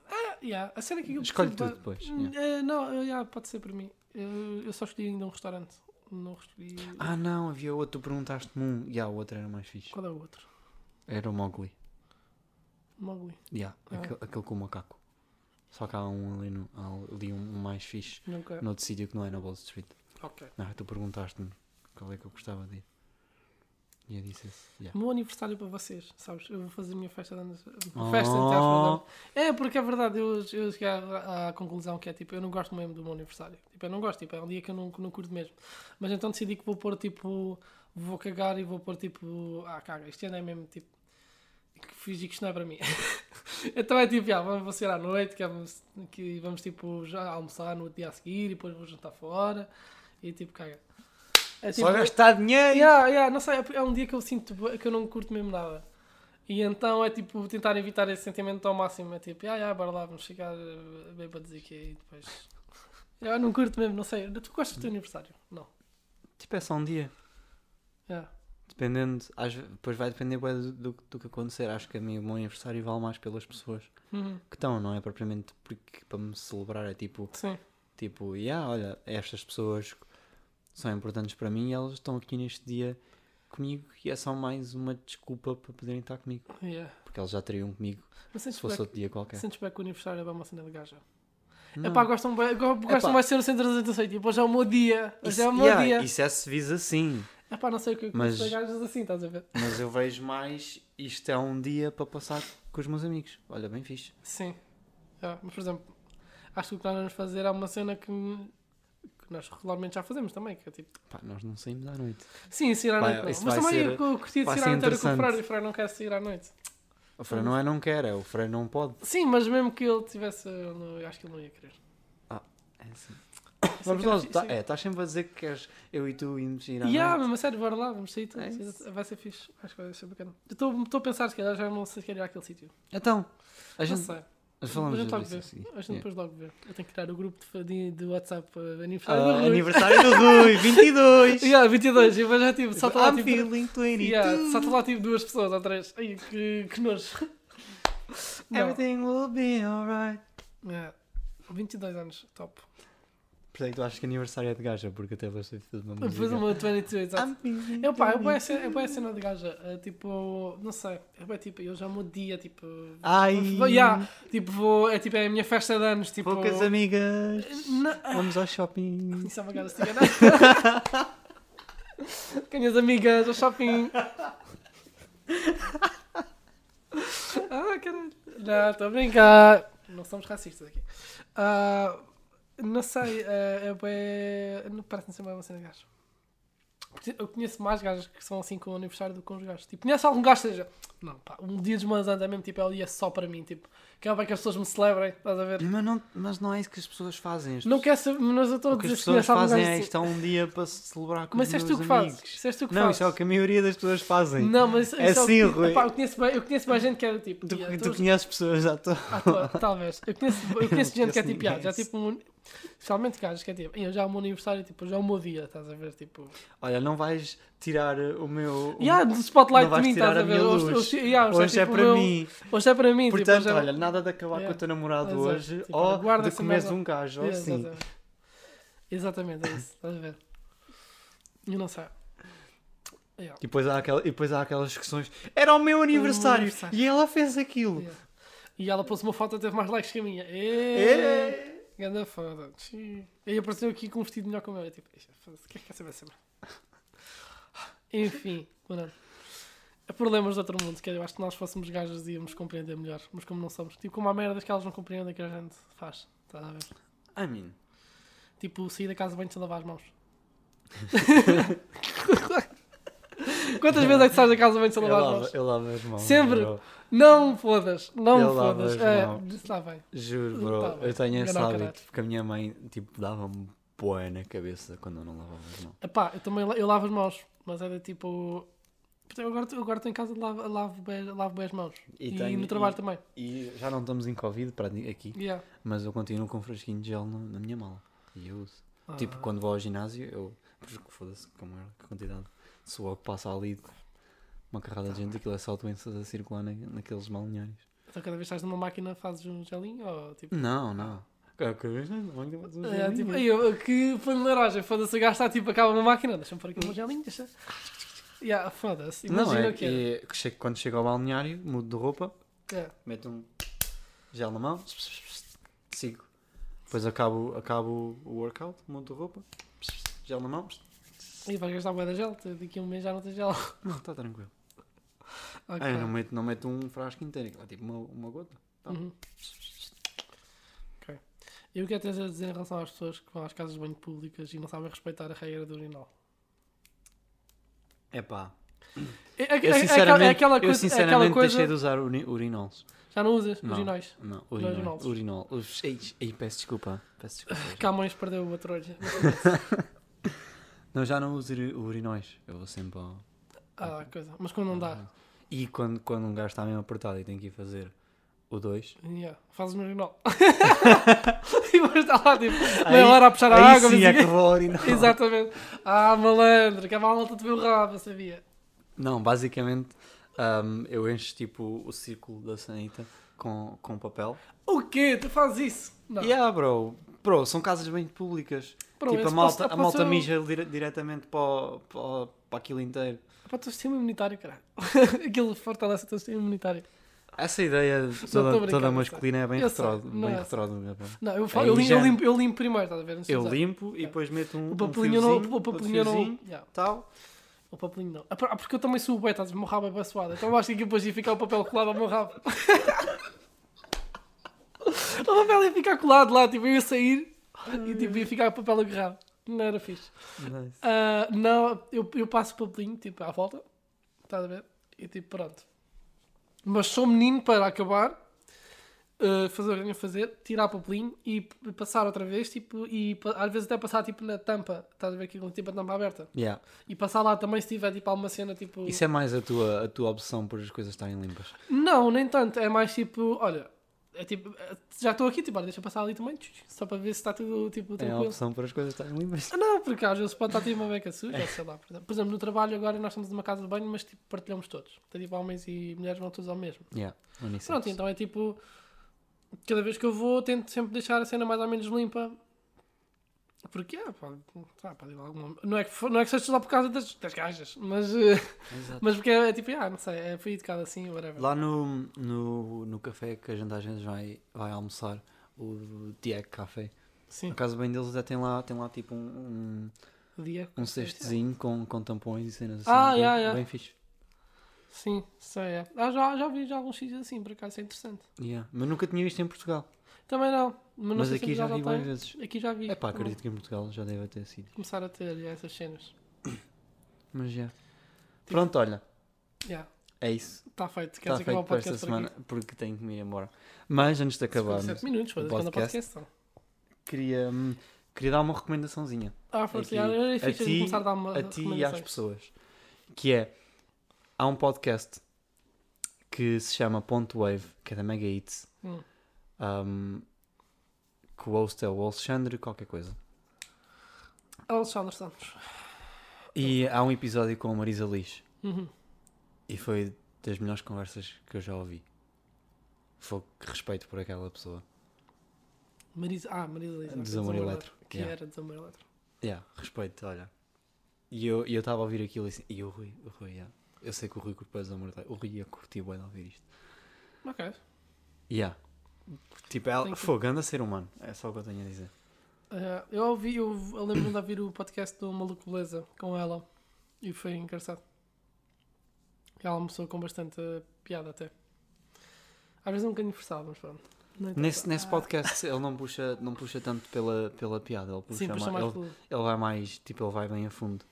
[SPEAKER 2] Ah, yeah. A cena que eu
[SPEAKER 1] Escolhe
[SPEAKER 2] preciso
[SPEAKER 1] tu depois. Yeah.
[SPEAKER 2] eh, não, eh, yeah, pode ser para mim. Eu, eu só escolhi ainda um restaurante. Não escolhi.
[SPEAKER 1] Ah não, havia outro, tu perguntaste-me um. E yeah, o outro era mais fixe.
[SPEAKER 2] Qual é o outro?
[SPEAKER 1] Era o Mowgli.
[SPEAKER 2] Mowgli.
[SPEAKER 1] Yeah,
[SPEAKER 2] Ah.
[SPEAKER 1] aquele, aquele com o macaco. Só que há um ali, no, ali um, mais fixe
[SPEAKER 2] Nunca.
[SPEAKER 1] noutro sítio que não é na Wall Street.
[SPEAKER 2] Ok.
[SPEAKER 1] Ah, tu perguntaste-me qual é que eu gostava de ir. Yeah.
[SPEAKER 2] Meu aniversário para vocês, sabes? Eu vou fazer a minha festa de anos.
[SPEAKER 1] Oh.
[SPEAKER 2] Festa de anos. É, porque é verdade, eu, eu cheguei à, à conclusão que é tipo, eu não gosto mesmo do meu aniversário. Tipo, eu não gosto, tipo, é um dia que eu não, que não curto mesmo. Mas então decidi que vou pôr tipo, vou cagar e vou pôr tipo, ah, caga, este ano é mesmo tipo, que fingir que isto não é para mim. então é tipo, ah, vamos sair à noite, que vamos, que vamos tipo já almoçar no dia a seguir e depois vou jantar fora e tipo, caga. É,
[SPEAKER 1] Só gastar dinheiro!
[SPEAKER 2] Yeah, yeah, não sei, é um dia que eu sinto que eu não curto mesmo nada. E então é tipo tentar evitar esse sentimento ao máximo. É tipo, ah, yeah, bora lá, vamos chegar eh, bêbados aqui e depois. Eu não curto mesmo, não sei. Tu gostas do teu aniversário? Não.
[SPEAKER 1] Tipo, é só um dia.
[SPEAKER 2] Yeah.
[SPEAKER 1] Dependendo, às depois vai depender do, do, do que acontecer. Acho que a mim o meu aniversário vale mais pelas pessoas
[SPEAKER 2] Uhum.
[SPEAKER 1] que estão, não é propriamente porque para me celebrar. É tipo,
[SPEAKER 2] Sim.
[SPEAKER 1] tipo, yeah, olha, estas pessoas são importantes para mim e elas estão aqui neste dia comigo e é só mais uma desculpa para poderem estar comigo.
[SPEAKER 2] Yeah.
[SPEAKER 1] Porque eles já teriam comigo
[SPEAKER 2] Mas
[SPEAKER 1] se fosse outro dia qualquer.
[SPEAKER 2] sentes bem que o aniversário é bem uma cena de gaja. É pá, gostam bem, gostam mais de ser no centro das atenções. Tipo, hoje é o meu dia. Hoje
[SPEAKER 1] Isso,
[SPEAKER 2] é o meu
[SPEAKER 1] yeah,
[SPEAKER 2] dia.
[SPEAKER 1] isso é se vis assim.
[SPEAKER 2] É pá, não sei o que é
[SPEAKER 1] Mas-
[SPEAKER 2] gajas assim, estás a ver?
[SPEAKER 1] Mas eu vejo mais isto é um dia para passar com os meus amigos. Olha, bem fixe.
[SPEAKER 2] Sim. Mas, por exemplo, acho que o que nós vamos fazer é uma cena que, que nós regularmente já fazemos também, que é tipo...
[SPEAKER 1] Pá, nós não saímos à noite.
[SPEAKER 2] Sim, sair à noite não. Mas também
[SPEAKER 1] ser-
[SPEAKER 2] eu curti de sair à noite era com o. Freire e o Freire não quer sair à noite.
[SPEAKER 1] O Freire não é não quer, é o Freire não pode.
[SPEAKER 2] Sim, mas mesmo que ele tivesse, eu, não- eu acho que ele não ia querer.
[SPEAKER 1] É assim. Vamos nós, tá, é, estás sempre a dizer que queres eu e tu irmos ir à
[SPEAKER 2] há,
[SPEAKER 1] noite.
[SPEAKER 2] a sério, bora lá, vamos sair.
[SPEAKER 1] É
[SPEAKER 2] vai ser fixe. Acho que vai ser bacana. Estou a pensar, se calhar já não sei se quer ir àquele sítio.
[SPEAKER 1] Então, a
[SPEAKER 2] Não
[SPEAKER 1] gente,
[SPEAKER 2] sei.
[SPEAKER 1] Nós falamos
[SPEAKER 2] logo
[SPEAKER 1] disso
[SPEAKER 2] vê.
[SPEAKER 1] a
[SPEAKER 2] gente depois logo vê. Eu tenho que criar o grupo de, de, WhatsApp uh, aniversário
[SPEAKER 1] Ah,
[SPEAKER 2] do Rui.
[SPEAKER 1] aniversário do Rui, 22!
[SPEAKER 2] Yeah, 22. E depois já tipo, salta lá tipo.
[SPEAKER 1] feeling 22.
[SPEAKER 2] Yeah, salta lá tipo duas pessoas ou três. Ai, que, que nojo. Não.
[SPEAKER 1] Everything will be alright.
[SPEAKER 2] Yeah. 22 anos, top.
[SPEAKER 1] Por isso é que tu achas que aniversário é de gaja, porque até Taylor Swift fez uma
[SPEAKER 2] Depois
[SPEAKER 1] música.
[SPEAKER 2] uma 22, exato. Eu pá, é boa
[SPEAKER 1] 22.
[SPEAKER 2] cena, é de gaja. É, tipo, não sei. É bué, tipo, eu já mudo dia, tipo.
[SPEAKER 1] Ai,
[SPEAKER 2] Vou, yeah, tipo, vou, é tipo, é a minha festa de anos, tipo.
[SPEAKER 1] poucas amigas.
[SPEAKER 2] Não,
[SPEAKER 1] Vamos ao shopping.
[SPEAKER 2] Isso é uma gaja cigana. né? Com as amigas ao shopping. ah, caralho. Não, estou a brincar. Não somos racistas aqui. Ah, não sei, é, é bué- não Parece-me ser uma cena de gajo. Eu conheço mais gajos que são assim com o aniversário do que com os gajos. Tipo, conheço algum gajo que seja. Não, pá, um dia anos é mesmo tipo, é o dia só para mim. Tipo, quero bem que as pessoas me celebrem, estás a ver?
[SPEAKER 1] Mas não, mas não é isso que as pessoas fazem. As
[SPEAKER 2] Não quero saber, mas eu estou a
[SPEAKER 1] O que
[SPEAKER 2] dizer
[SPEAKER 1] as
[SPEAKER 2] que
[SPEAKER 1] pessoas fazem é
[SPEAKER 2] assim.
[SPEAKER 1] isto é um dia para se celebrar com
[SPEAKER 2] Mas
[SPEAKER 1] os
[SPEAKER 2] és
[SPEAKER 1] meus
[SPEAKER 2] tu que
[SPEAKER 1] amigos.
[SPEAKER 2] fazes. Isso és tu que
[SPEAKER 1] Não,
[SPEAKER 2] fazes.
[SPEAKER 1] isso é o que a maioria das pessoas fazem.
[SPEAKER 2] Não, mas
[SPEAKER 1] É
[SPEAKER 2] isso
[SPEAKER 1] assim,
[SPEAKER 2] o que-
[SPEAKER 1] Rui.
[SPEAKER 2] Epá, eu, conheço bem, eu conheço bem gente que é tipo.
[SPEAKER 1] Tu,
[SPEAKER 2] yeah,
[SPEAKER 1] tu
[SPEAKER 2] todos-
[SPEAKER 1] conheces pessoas à toa.
[SPEAKER 2] à toa, talvez. Eu conheço, eu conheço gente que é tipo, já
[SPEAKER 1] ninguém.
[SPEAKER 2] tipo. Um, especialmente gajos que é tipo, "Ih, já é o meu aniversário, tipo, já é o meu dia, estás a ver? Tipo.
[SPEAKER 1] Olha, não vais tirar o meu. o-
[SPEAKER 2] Yeah, do spotlight de mim, estás a ver? Hoje, hoje, yeah, hoje
[SPEAKER 1] Hoje é
[SPEAKER 2] tipo o
[SPEAKER 1] para
[SPEAKER 2] meu-
[SPEAKER 1] mim.
[SPEAKER 2] Hoje é para mim, tipo,
[SPEAKER 1] Portanto,
[SPEAKER 2] é-
[SPEAKER 1] olha, nada de acabar
[SPEAKER 2] Yeah.
[SPEAKER 1] com o teu namorado
[SPEAKER 2] Exato.
[SPEAKER 1] hoje
[SPEAKER 2] Tipo,
[SPEAKER 1] ou
[SPEAKER 2] guarda
[SPEAKER 1] de
[SPEAKER 2] essa
[SPEAKER 1] comeres um gajo, ou
[SPEAKER 2] Yeah,
[SPEAKER 1] assim.
[SPEAKER 2] exatamente. Exatamente, é isso, estás a ver? Eu não sei. Yeah.
[SPEAKER 1] E depois, há aquela, e depois há aquelas discussões. Era o meu aniversário,
[SPEAKER 2] aniversário.
[SPEAKER 1] e ela fez aquilo.
[SPEAKER 2] Yeah. E ela pôs uma foto e teve mais likes que a minha.
[SPEAKER 1] É.
[SPEAKER 2] Ganda foda. E aí apareceu aqui com um vestido melhor que o meu. Eu tipo, "Eixa, foda-se, o que é que quer saber sempre? Enfim. Há problemas de outro mundo, que eu acho que nós fôssemos gajos íamos compreender melhor, mas como não somos, tipo, como há merdas que elas não compreendem que a gente faz, estás a ver?
[SPEAKER 1] I mean,
[SPEAKER 2] Tipo, sair da casa sem lavar as mãos. Quantas vezes é que sais da casa sem
[SPEAKER 1] eu
[SPEAKER 2] lavar as mãos?
[SPEAKER 1] eu lavo as mãos.
[SPEAKER 2] Sempre.
[SPEAKER 1] bro.
[SPEAKER 2] Não fodas, não
[SPEAKER 1] Eu
[SPEAKER 2] fodas.
[SPEAKER 1] as
[SPEAKER 2] É, está bem.
[SPEAKER 1] Juro, bro.
[SPEAKER 2] Tá bem.
[SPEAKER 1] eu tenho esse hábito, porque a minha mãe, tipo, dava-me poé na cabeça quando eu não lavava as mãos.
[SPEAKER 2] Epá, eu também eu lavo as mãos, mas era tipo. Eu agora, agora estou em casa e lavo, lavo, bem, lavo bem as mãos. E,
[SPEAKER 1] tenho-
[SPEAKER 2] no trabalho
[SPEAKER 1] e-
[SPEAKER 2] também.
[SPEAKER 1] E já não estamos em Covid para aqui,
[SPEAKER 2] Yeah.
[SPEAKER 1] mas eu continuo com um frasquinho de gel na, na minha mala. E eu uso. Tipo,
[SPEAKER 2] Ah.
[SPEAKER 1] quando vou ao ginásio, eu. Porque foda-se, como é a quantidade de suor que passa ali, uma carrada de gente, aquilo é só doenças a circular na, naqueles balneários.
[SPEAKER 2] Então cada vez que estás numa máquina fazes um gelinho ou tipo.
[SPEAKER 1] Não, não. Não, não, não, não,
[SPEAKER 2] É, tipo, "Ei, eu, que paneleiragem, foda-se, o gajo está tipo, acaba uma máquina, deixa-me pôr aqui um gelinho, deixa. Yeah, foda-se,
[SPEAKER 1] Não,
[SPEAKER 2] imagina
[SPEAKER 1] é,
[SPEAKER 2] o que é.
[SPEAKER 1] é quando chego ao balneário, mudo de roupa,
[SPEAKER 2] É.
[SPEAKER 1] meto um gel na mão, sigo. Depois acabo, acabo o workout, monto a roupa, gel na mão.
[SPEAKER 2] E vais gastar bué da gel, daqui a um mês já não tens gel.
[SPEAKER 1] Não, está tranquilo.
[SPEAKER 2] Ok.
[SPEAKER 1] Ah, eu não meto, não meto um frasco inteiro, aquilo é tipo uma, uma gota. Tá.
[SPEAKER 2] Uhum. E o que é que tens a dizer em relação às pessoas que vão às casas de banho públicas e não sabem respeitar a regra do urinol?
[SPEAKER 1] É pá.
[SPEAKER 2] É, é,
[SPEAKER 1] Eu
[SPEAKER 2] é- é
[SPEAKER 1] sinceramente,
[SPEAKER 2] é aquela
[SPEAKER 1] eu
[SPEAKER 2] coisa, é
[SPEAKER 1] sinceramente
[SPEAKER 2] aquela coisa
[SPEAKER 1] deixei de usar uri, urinols.
[SPEAKER 2] Já não usas
[SPEAKER 1] Não.
[SPEAKER 2] urinóis?
[SPEAKER 1] Não,
[SPEAKER 2] urinóis.
[SPEAKER 1] urinol. Ei, peço desculpa. Peço desculpa.
[SPEAKER 2] Camões perdeu o outro olho.
[SPEAKER 1] não, já não uso uri- urinóis. Eu vou sempre ao.
[SPEAKER 2] Ah, coisa. Mas quando não dá,
[SPEAKER 1] E quando, quando um gajo está mesmo apertado e tem que ir fazer o 2.
[SPEAKER 2] yeah, fazes no urinol. e vais estar lá, tipo, meia hora a puxar a
[SPEAKER 1] Aí
[SPEAKER 2] água.
[SPEAKER 1] sim
[SPEAKER 2] mas
[SPEAKER 1] é que vou ao.
[SPEAKER 2] Exatamente. Ah, malandro, que a malta te viu o rabo, sabia.
[SPEAKER 1] Não, basicamente ahm, eu encho tipo o círculo da sanita com, com papel.
[SPEAKER 2] O quê? Tu fazes isso? Não.
[SPEAKER 1] Yeah, bro. Bro, são casas bem públicas.
[SPEAKER 2] Bro,
[SPEAKER 1] tipo, a malta,
[SPEAKER 2] pode-
[SPEAKER 1] a malta mija dire- diretamente para, o- para, para aquilo inteiro.
[SPEAKER 2] Para o teu sistema imunitário, caralho. Aquilo fortalece o teu sistema imunitário.
[SPEAKER 1] Essa ideia toda, toda masculina é bem retrógrada.
[SPEAKER 2] não
[SPEAKER 1] Bem
[SPEAKER 2] é
[SPEAKER 1] retrógrada.
[SPEAKER 2] Não, eu,
[SPEAKER 1] É
[SPEAKER 2] falo, eu, lim- eu, limpo, eu limpo primeiro, estás a ver? Não
[SPEAKER 1] Eu
[SPEAKER 2] usar.
[SPEAKER 1] limpo e depois meto um,
[SPEAKER 2] O
[SPEAKER 1] um
[SPEAKER 2] papelinho não.
[SPEAKER 1] fiozinho,
[SPEAKER 2] O papelinho não. Yeah.
[SPEAKER 1] tal.
[SPEAKER 2] O papelinho não. Ah, ah, porque eu também sou o beta, o meu rabo é baçoado. Então eu acho que depois ia ficar o papel colado ao meu rabo. o papel ia ficar colado lá, tipo, eu ia sair e tipo, ia ficar o papel agarrado. Não era fixe.
[SPEAKER 1] Nice.
[SPEAKER 2] Ah, não, eu, eu passo o papelinho, tipo, à volta. Estás a ver? E tipo, pronto. Mas sou menino para acabar, ah, fazer o que eu tenho a fazer, tirar o papelinho e passar outra vez, tipo, e às vezes até passar tipo na tampa, estás a ver aquilo, tipo a tampa aberta.
[SPEAKER 1] Yeah.
[SPEAKER 2] E passar lá também se tiver tipo alguma cena tipo.
[SPEAKER 1] Isso é mais a tua, a tua obsessão por as coisas estarem limpas.
[SPEAKER 2] Não, nem tanto. É mais tipo, olha, é tipo, é, já estou aqui, tipo, olha, deixa passar ali também, só para ver se está tudo tipo
[SPEAKER 1] É a
[SPEAKER 2] tranquilo.
[SPEAKER 1] opção por as coisas estarem limpas.
[SPEAKER 2] Ah, Não, porque às vezes pode estar tipo uma beca suja, ou sei lá. Por exemplo. por exemplo, no trabalho agora nós estamos numa casa de banho, mas tipo partilhamos todos. Tem tipo homens e mulheres vão todos ao mesmo.
[SPEAKER 1] Yeah.
[SPEAKER 2] Pronto, então é tipo, cada vez que eu vou tento sempre deixar a cena mais ou menos limpa. Porque, é, pode, pode ir alguma... não, é que, não é que seja só por causa das, das gajas, mas, eh, mas porque é, é tipo, ah, não sei, é, foi educado assim, whatever.
[SPEAKER 1] Lá no, no, no café que a gente às vezes vai, vai almoçar, o Diego Café,
[SPEAKER 2] Sim,
[SPEAKER 1] a casa bem deles até tem lá, tem lá tipo um, um,
[SPEAKER 2] dia.
[SPEAKER 1] um cestozinho com, com tampões e cenas assim.
[SPEAKER 2] Ah,
[SPEAKER 1] bem,
[SPEAKER 2] yeah, yeah.
[SPEAKER 1] bem fixe.
[SPEAKER 2] Sim, sei, é. Ah, já, já vi já alguns sítios assim, por acaso é interessante.
[SPEAKER 1] Yeah. Mas nunca tinha visto em Portugal.
[SPEAKER 2] Também não, mas,
[SPEAKER 1] Mas aqui já vi várias vezes.
[SPEAKER 2] Aqui já vi.
[SPEAKER 1] É pá, acredito que em Portugal já deve ter sido.
[SPEAKER 2] Começar a ter já, essas cenas.
[SPEAKER 1] Mas já. Pronto, olha,
[SPEAKER 2] Já,
[SPEAKER 1] é isso.
[SPEAKER 2] está feito.
[SPEAKER 1] Está
[SPEAKER 2] Queres acabar
[SPEAKER 1] feito
[SPEAKER 2] o
[SPEAKER 1] para esta semana
[SPEAKER 2] aqui?
[SPEAKER 1] porque tenho que me ir embora. Mas antes de acabarmos,
[SPEAKER 2] 57 minutos,
[SPEAKER 1] o
[SPEAKER 2] mas o
[SPEAKER 1] podcast.
[SPEAKER 2] podcast
[SPEAKER 1] queria, hum, queria dar uma recomendaçãozinha.
[SPEAKER 2] Ah, força, era
[SPEAKER 1] a
[SPEAKER 2] fixe a gente
[SPEAKER 1] ti-
[SPEAKER 2] começar a dar uma
[SPEAKER 1] a ti e às pessoas. Que é, há um podcast que se chama Ponto Wave, que é da Mega Hits,
[SPEAKER 2] Hum.
[SPEAKER 1] um, que o host é o Alexandre qualquer coisa.
[SPEAKER 2] Alexandre Santos.
[SPEAKER 1] E há um episódio com a Marisa Liz.
[SPEAKER 2] Uhum.
[SPEAKER 1] E foi das melhores conversas que eu já ouvi. Foi que respeito por aquela pessoa.
[SPEAKER 2] Marisa, ah, Marisa Liza.
[SPEAKER 1] Desamor Eletro.
[SPEAKER 2] Que
[SPEAKER 1] Yeah.
[SPEAKER 2] era Desamor Eletro.
[SPEAKER 1] Yeah, respeito, olha. E eu eu estava a ouvir aquilo e assim, e o Rui, o Rui, yeah. eu sei que o Rui curtiu o amor o Rui ia curtir bem ouvir isto.
[SPEAKER 2] Ok.
[SPEAKER 1] Yeah. Tipo, ela,
[SPEAKER 2] Thank you.
[SPEAKER 1] fogo, anda a ser humano, é só o que eu tenho a dizer.
[SPEAKER 2] Eh, eu ouvi, eu, eu lembro-me de ouvir o podcast do Maluco Beleza com ela e foi engraçado. Ela almoçou com bastante piada até. Às vezes é um bocadinho forçado, mas pronto.
[SPEAKER 1] Nesse, nesse
[SPEAKER 2] Ah,
[SPEAKER 1] podcast ele não puxa, não puxa tanto pela, pela piada, ele puxa,
[SPEAKER 2] Sim, puxa
[SPEAKER 1] mais,
[SPEAKER 2] mais
[SPEAKER 1] ele,
[SPEAKER 2] pelo.
[SPEAKER 1] ele vai mais, tipo, ele vai bem a fundo.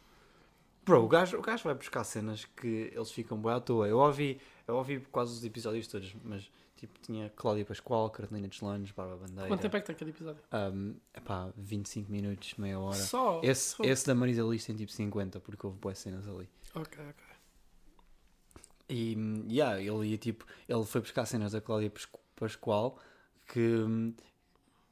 [SPEAKER 1] Bro, o gajo, o gajo vai buscar cenas que eles ficam bem à toa. Eu ouvi, eu ouvi quase os episódios todos, mas tipo, tinha Cláudia Pascoal, Carolina Deslandes, Barba Bandeira.
[SPEAKER 2] Quanto tempo é que tem aquele episódio?
[SPEAKER 1] Um, epá, 25 minutos, meia hora.
[SPEAKER 2] Só?
[SPEAKER 1] Esse,
[SPEAKER 2] Só.
[SPEAKER 1] esse da Marisa Liz tem tipo 50, porque houve boas cenas ali.
[SPEAKER 2] Ok, ok.
[SPEAKER 1] E, yeah, ele ia tipo, ele foi buscar cenas da Cláudia Pasco- Pascoal que,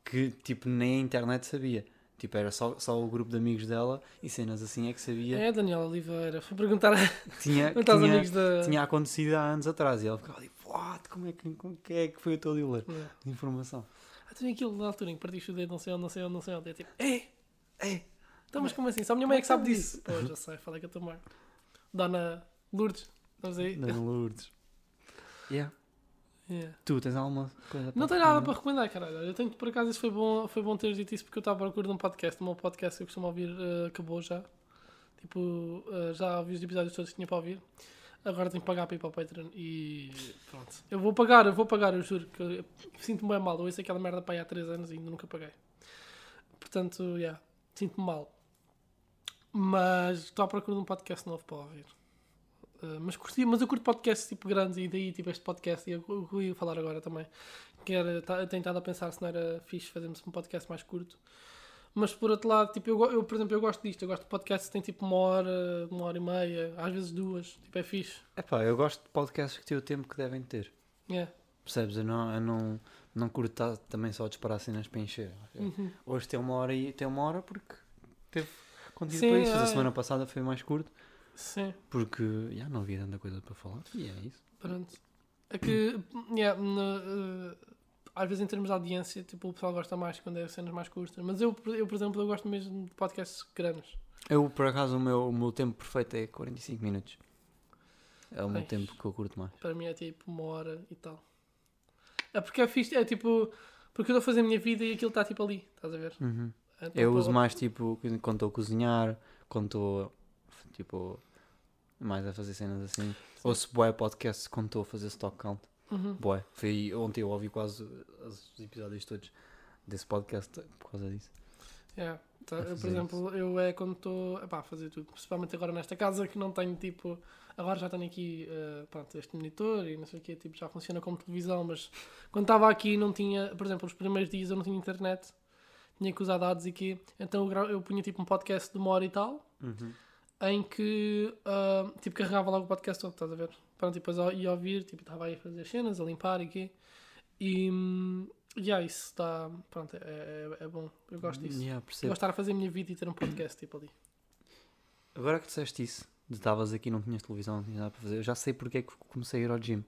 [SPEAKER 1] que tipo nem a internet sabia. Tipo, era só, só o grupo de amigos dela e cenas assim é que sabia.
[SPEAKER 2] É Daniela Oliveira. Fui perguntar a
[SPEAKER 1] Tinha,
[SPEAKER 2] perguntar
[SPEAKER 1] tinha,
[SPEAKER 2] amigos da.
[SPEAKER 1] tinha acontecido há anos atrás e ela ficava tipo, what? Como é que, como que é que foi o teu dealer de informação?
[SPEAKER 2] Ah, tem aquilo na altura em que partiste o dedo, não sei onde, não sei onde, não sei onde. É tipo, é,
[SPEAKER 1] É,
[SPEAKER 2] então mas como assim? Só a minha mãe é que sabe
[SPEAKER 1] é que
[SPEAKER 2] disso. Pois, já sei, falei a tua mãe. Dona Lourdes, estamos aí.
[SPEAKER 1] Dona Lourdes. Yeah.
[SPEAKER 2] Yeah.
[SPEAKER 1] Tu tens alguma coisa
[SPEAKER 2] Não tenho nada para recomendar, caralho. Eu tenho por acaso isso foi bom, foi bom ter dito isso porque eu estava à procura de um podcast. O meu podcast que eu costumo ouvir eh, acabou já. Tipo, eh, já ouvi os episódios todos que tinha para ouvir. Agora tenho que pagar para ir para o Patreon e pronto. Eu vou pagar, eu vou pagar, eu juro que sinto-me bem mal. Eu ouço aquela merda para aí há 3 anos e ainda nunca paguei. Portanto, já, yeah, sinto-me mal. Mas estou à procura de um podcast novo para ouvir. Uh, mas, curti, mas eu curto podcasts tipo grandes e daí tipo este podcast e eu, eu, eu ia falar agora também. Que era, tenho estado a pensar se não era fixe fazermos um podcast mais curto. Mas por outro lado, tipo, eu, eu, por exemplo, eu gosto disto. Eu gosto de podcasts que têm tipo uma hora, uma hora e meia, às vezes duas. Tipo, é fixe.
[SPEAKER 1] É pá, eu gosto de podcasts que têm o tempo que devem ter.
[SPEAKER 2] Yeah.
[SPEAKER 1] Percebes? Eu não, eu não, não curto tá- também só disparar cenas para encher.
[SPEAKER 2] Uhum.
[SPEAKER 1] Hoje tem uma hora e tem uma hora porque teve conteúdo para isso.
[SPEAKER 2] é.
[SPEAKER 1] A semana passada foi mais curto
[SPEAKER 2] Sim,
[SPEAKER 1] porque já não havia tanta coisa para falar. E é isso.
[SPEAKER 2] pronto. É que, yeah, no, uh, às vezes em termos de audiência, tipo, o pessoal gosta mais quando é cenas mais curtas. Mas eu, eu por exemplo, eu gosto mesmo de podcasts grandes.
[SPEAKER 1] Eu, por acaso, o meu, o meu tempo perfeito é 45 minutos. É o meu
[SPEAKER 2] Ai.
[SPEAKER 1] tempo que eu curto mais.
[SPEAKER 2] Para mim é tipo uma hora e tal. É porque é fixe, é tipo. Porque eu estou a fazer a minha vida e aquilo está tipo ali, estás a ver?
[SPEAKER 1] Uhum.
[SPEAKER 2] Então,
[SPEAKER 1] Eu uso mais tipo quando estou a cozinhar, quando estou tipo mais a fazer cenas assim. Ouço bué podcast quando estou a fazer stock count.
[SPEAKER 2] Uhum.
[SPEAKER 1] Bué. Foi ontem eu ouvi quase os episódios todos desse podcast por causa disso.
[SPEAKER 2] Yeah. Tá, eu, por exemplo, eu é quando estou a fazer tudo, principalmente agora nesta casa que não tenho tipo. Agora já tenho aqui eh, pronto, este monitor e não sei o que, tipo, já funciona como televisão, mas quando estava aqui não tinha, por exemplo, os primeiros dias eu não tinha internet, tinha que usar dados e quê, então eu, eu punha tipo um podcast de uma hora e tal, em que ah, tipo carregava logo o podcast todo, estás a ver? Pronto, e depois ia ouvir, tipo, estava aí a fazer cenas, a limpar e quê. E, yeah, isso dá, pronto, é, é, é bom, eu gosto disso.
[SPEAKER 1] Yeah,
[SPEAKER 2] Eu gosto de estar a fazer a minha vida e ter um podcast tipo ali.
[SPEAKER 1] Agora que disseste isso, de estavas aqui, não tinhas televisão, não tinhas nada para fazer, eu já sei porque é que comecei a ir ao gym.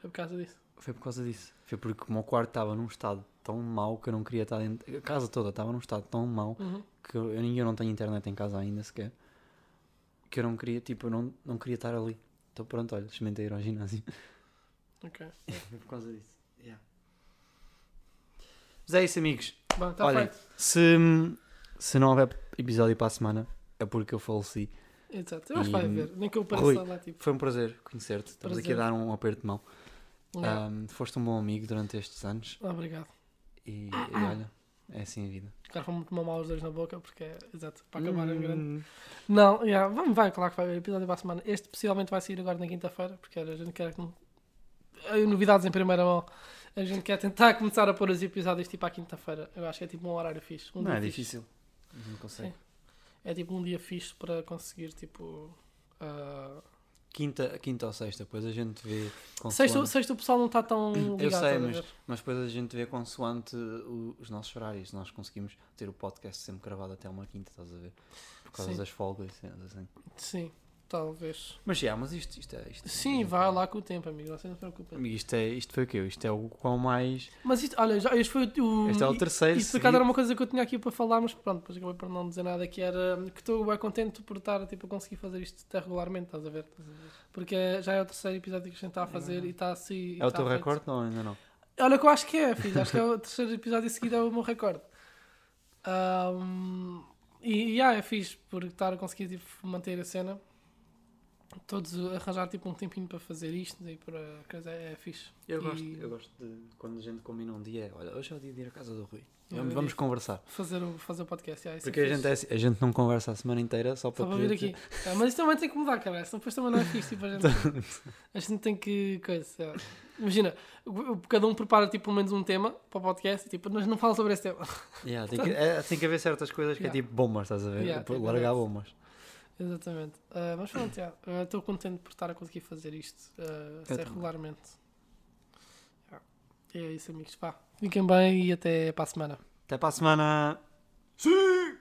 [SPEAKER 2] É por causa disso.
[SPEAKER 1] Foi por causa disso. Foi porque o meu quarto estava num estado tão mau que eu não queria estar dentro. A casa toda estava num estado tão mau
[SPEAKER 2] Uhum.
[SPEAKER 1] que eu, eu não tenho internet em casa ainda sequer. Que eu não queria, tipo, eu não, não queria estar ali. Então pronto, olha, experimentei ir ao ginásio.
[SPEAKER 2] Ok.
[SPEAKER 1] Por causa disso. Mas é isso, amigos.
[SPEAKER 2] Bom, está
[SPEAKER 1] Olhem,
[SPEAKER 2] feito.
[SPEAKER 1] se, se não houver episódio para a semana, é porque eu faleci.
[SPEAKER 2] Exato. Eu acho que vai haver. Nem que eu
[SPEAKER 1] Rui,
[SPEAKER 2] pareça lá, tipo.
[SPEAKER 1] Foi um prazer conhecer-te. Estamos aqui a
[SPEAKER 2] Prazer.
[SPEAKER 1] dar um aperto de mão.
[SPEAKER 2] yeah.
[SPEAKER 1] Ahm, foste um bom amigo durante estes anos
[SPEAKER 2] Obrigado.
[SPEAKER 1] e, e olha, é assim a vida.
[SPEAKER 2] Agora vou-me tomar mal os dois na boca porque é. Exato. Para acabar em grande.
[SPEAKER 1] Hum,
[SPEAKER 2] Não, yeah, vamos, vai, claro que vai haver episódio para a semana. Este possivelmente vai sair agora na quinta-feira, porque a gente quer. que- Novidades em primeira mão. A gente quer tentar começar a pôr os episódios tipo à quinta-feira. Eu acho que é tipo um horário fixe. Um
[SPEAKER 1] Não é
[SPEAKER 2] fixe.
[SPEAKER 1] difícil. Não consegue.
[SPEAKER 2] Sim. É tipo um dia fixe para conseguir tipo. ah,
[SPEAKER 1] Quinta, quinta ou sexta, depois a gente vê consoante,
[SPEAKER 2] Sexta, sexta o pessoal não está tão ligado.
[SPEAKER 1] Eu sei, mas, mas depois a gente vê consoante o- os nossos horários. Nós conseguimos ter o podcast sempre gravado até uma quinta, estás a ver? Por causa
[SPEAKER 2] Sim.
[SPEAKER 1] das folgas e cenas assim.
[SPEAKER 2] Sim, talvez.
[SPEAKER 1] Mas já, mas isto, isto é. Isto,
[SPEAKER 2] Sim, vai lá com o tempo, amigo. Você não se preocupe.
[SPEAKER 1] Amigo, Isto, é, isto foi o quê? Isto é o qual mais.
[SPEAKER 2] Mas isto, olha, já, este foi o.
[SPEAKER 1] Este é o terceiro.
[SPEAKER 2] Por acaso era
[SPEAKER 1] seguido.
[SPEAKER 2] uma coisa que eu tinha aqui para falar, mas pronto, depois acabei por não dizer nada, que era que estou bem contente por estar tipo, a conseguir fazer isto até regularmente, estás a ver? Porque já é o terceiro episódio que a gente está a fazer e está assim.
[SPEAKER 1] É o teu recorde ou ainda não?
[SPEAKER 2] Olha que eu acho que é, filho. Acho que é o terceiro episódio seguido é o meu recorde. Ahm, e, e ah, é fixe por estar a conseguir tipo, manter a cena. Todos arranjar tipo um tempinho para fazer isto e para coisa é, é fixe.
[SPEAKER 1] Eu
[SPEAKER 2] E
[SPEAKER 1] gosto, eu gosto de quando a gente combina um dia. Olha, hoje é o dia de ir à casa do Rui. Vamos, vamos conversar.
[SPEAKER 2] Fazer o, fazer o podcast. Yeah, é
[SPEAKER 1] Porque a
[SPEAKER 2] fixe.
[SPEAKER 1] gente, é assim, a gente não conversa a semana inteira só para
[SPEAKER 2] Só para vir aqui. É, mas isso também tem que mudar, cara. Senão depois também não é fixe. Tipo, a, gente, a gente tem que. Coisa, é. Imagina, cada um prepara tipo, pelo menos um tema para o podcast e tipo, mas não fala sobre esse tema.
[SPEAKER 1] Yeah, tem, que, é, tem que haver certas coisas que
[SPEAKER 2] Yeah.
[SPEAKER 1] é tipo bombas, estás a ver? Tipo, largar bombas.
[SPEAKER 2] Exatamente. Ah, mas pronto, já. Ah, estou contente por estar a conseguir fazer isto
[SPEAKER 1] também.
[SPEAKER 2] regularmente. Yeah. É isso, amigos. Vá. Fiquem bem e até para a semana.
[SPEAKER 1] Até para a semana. Sim!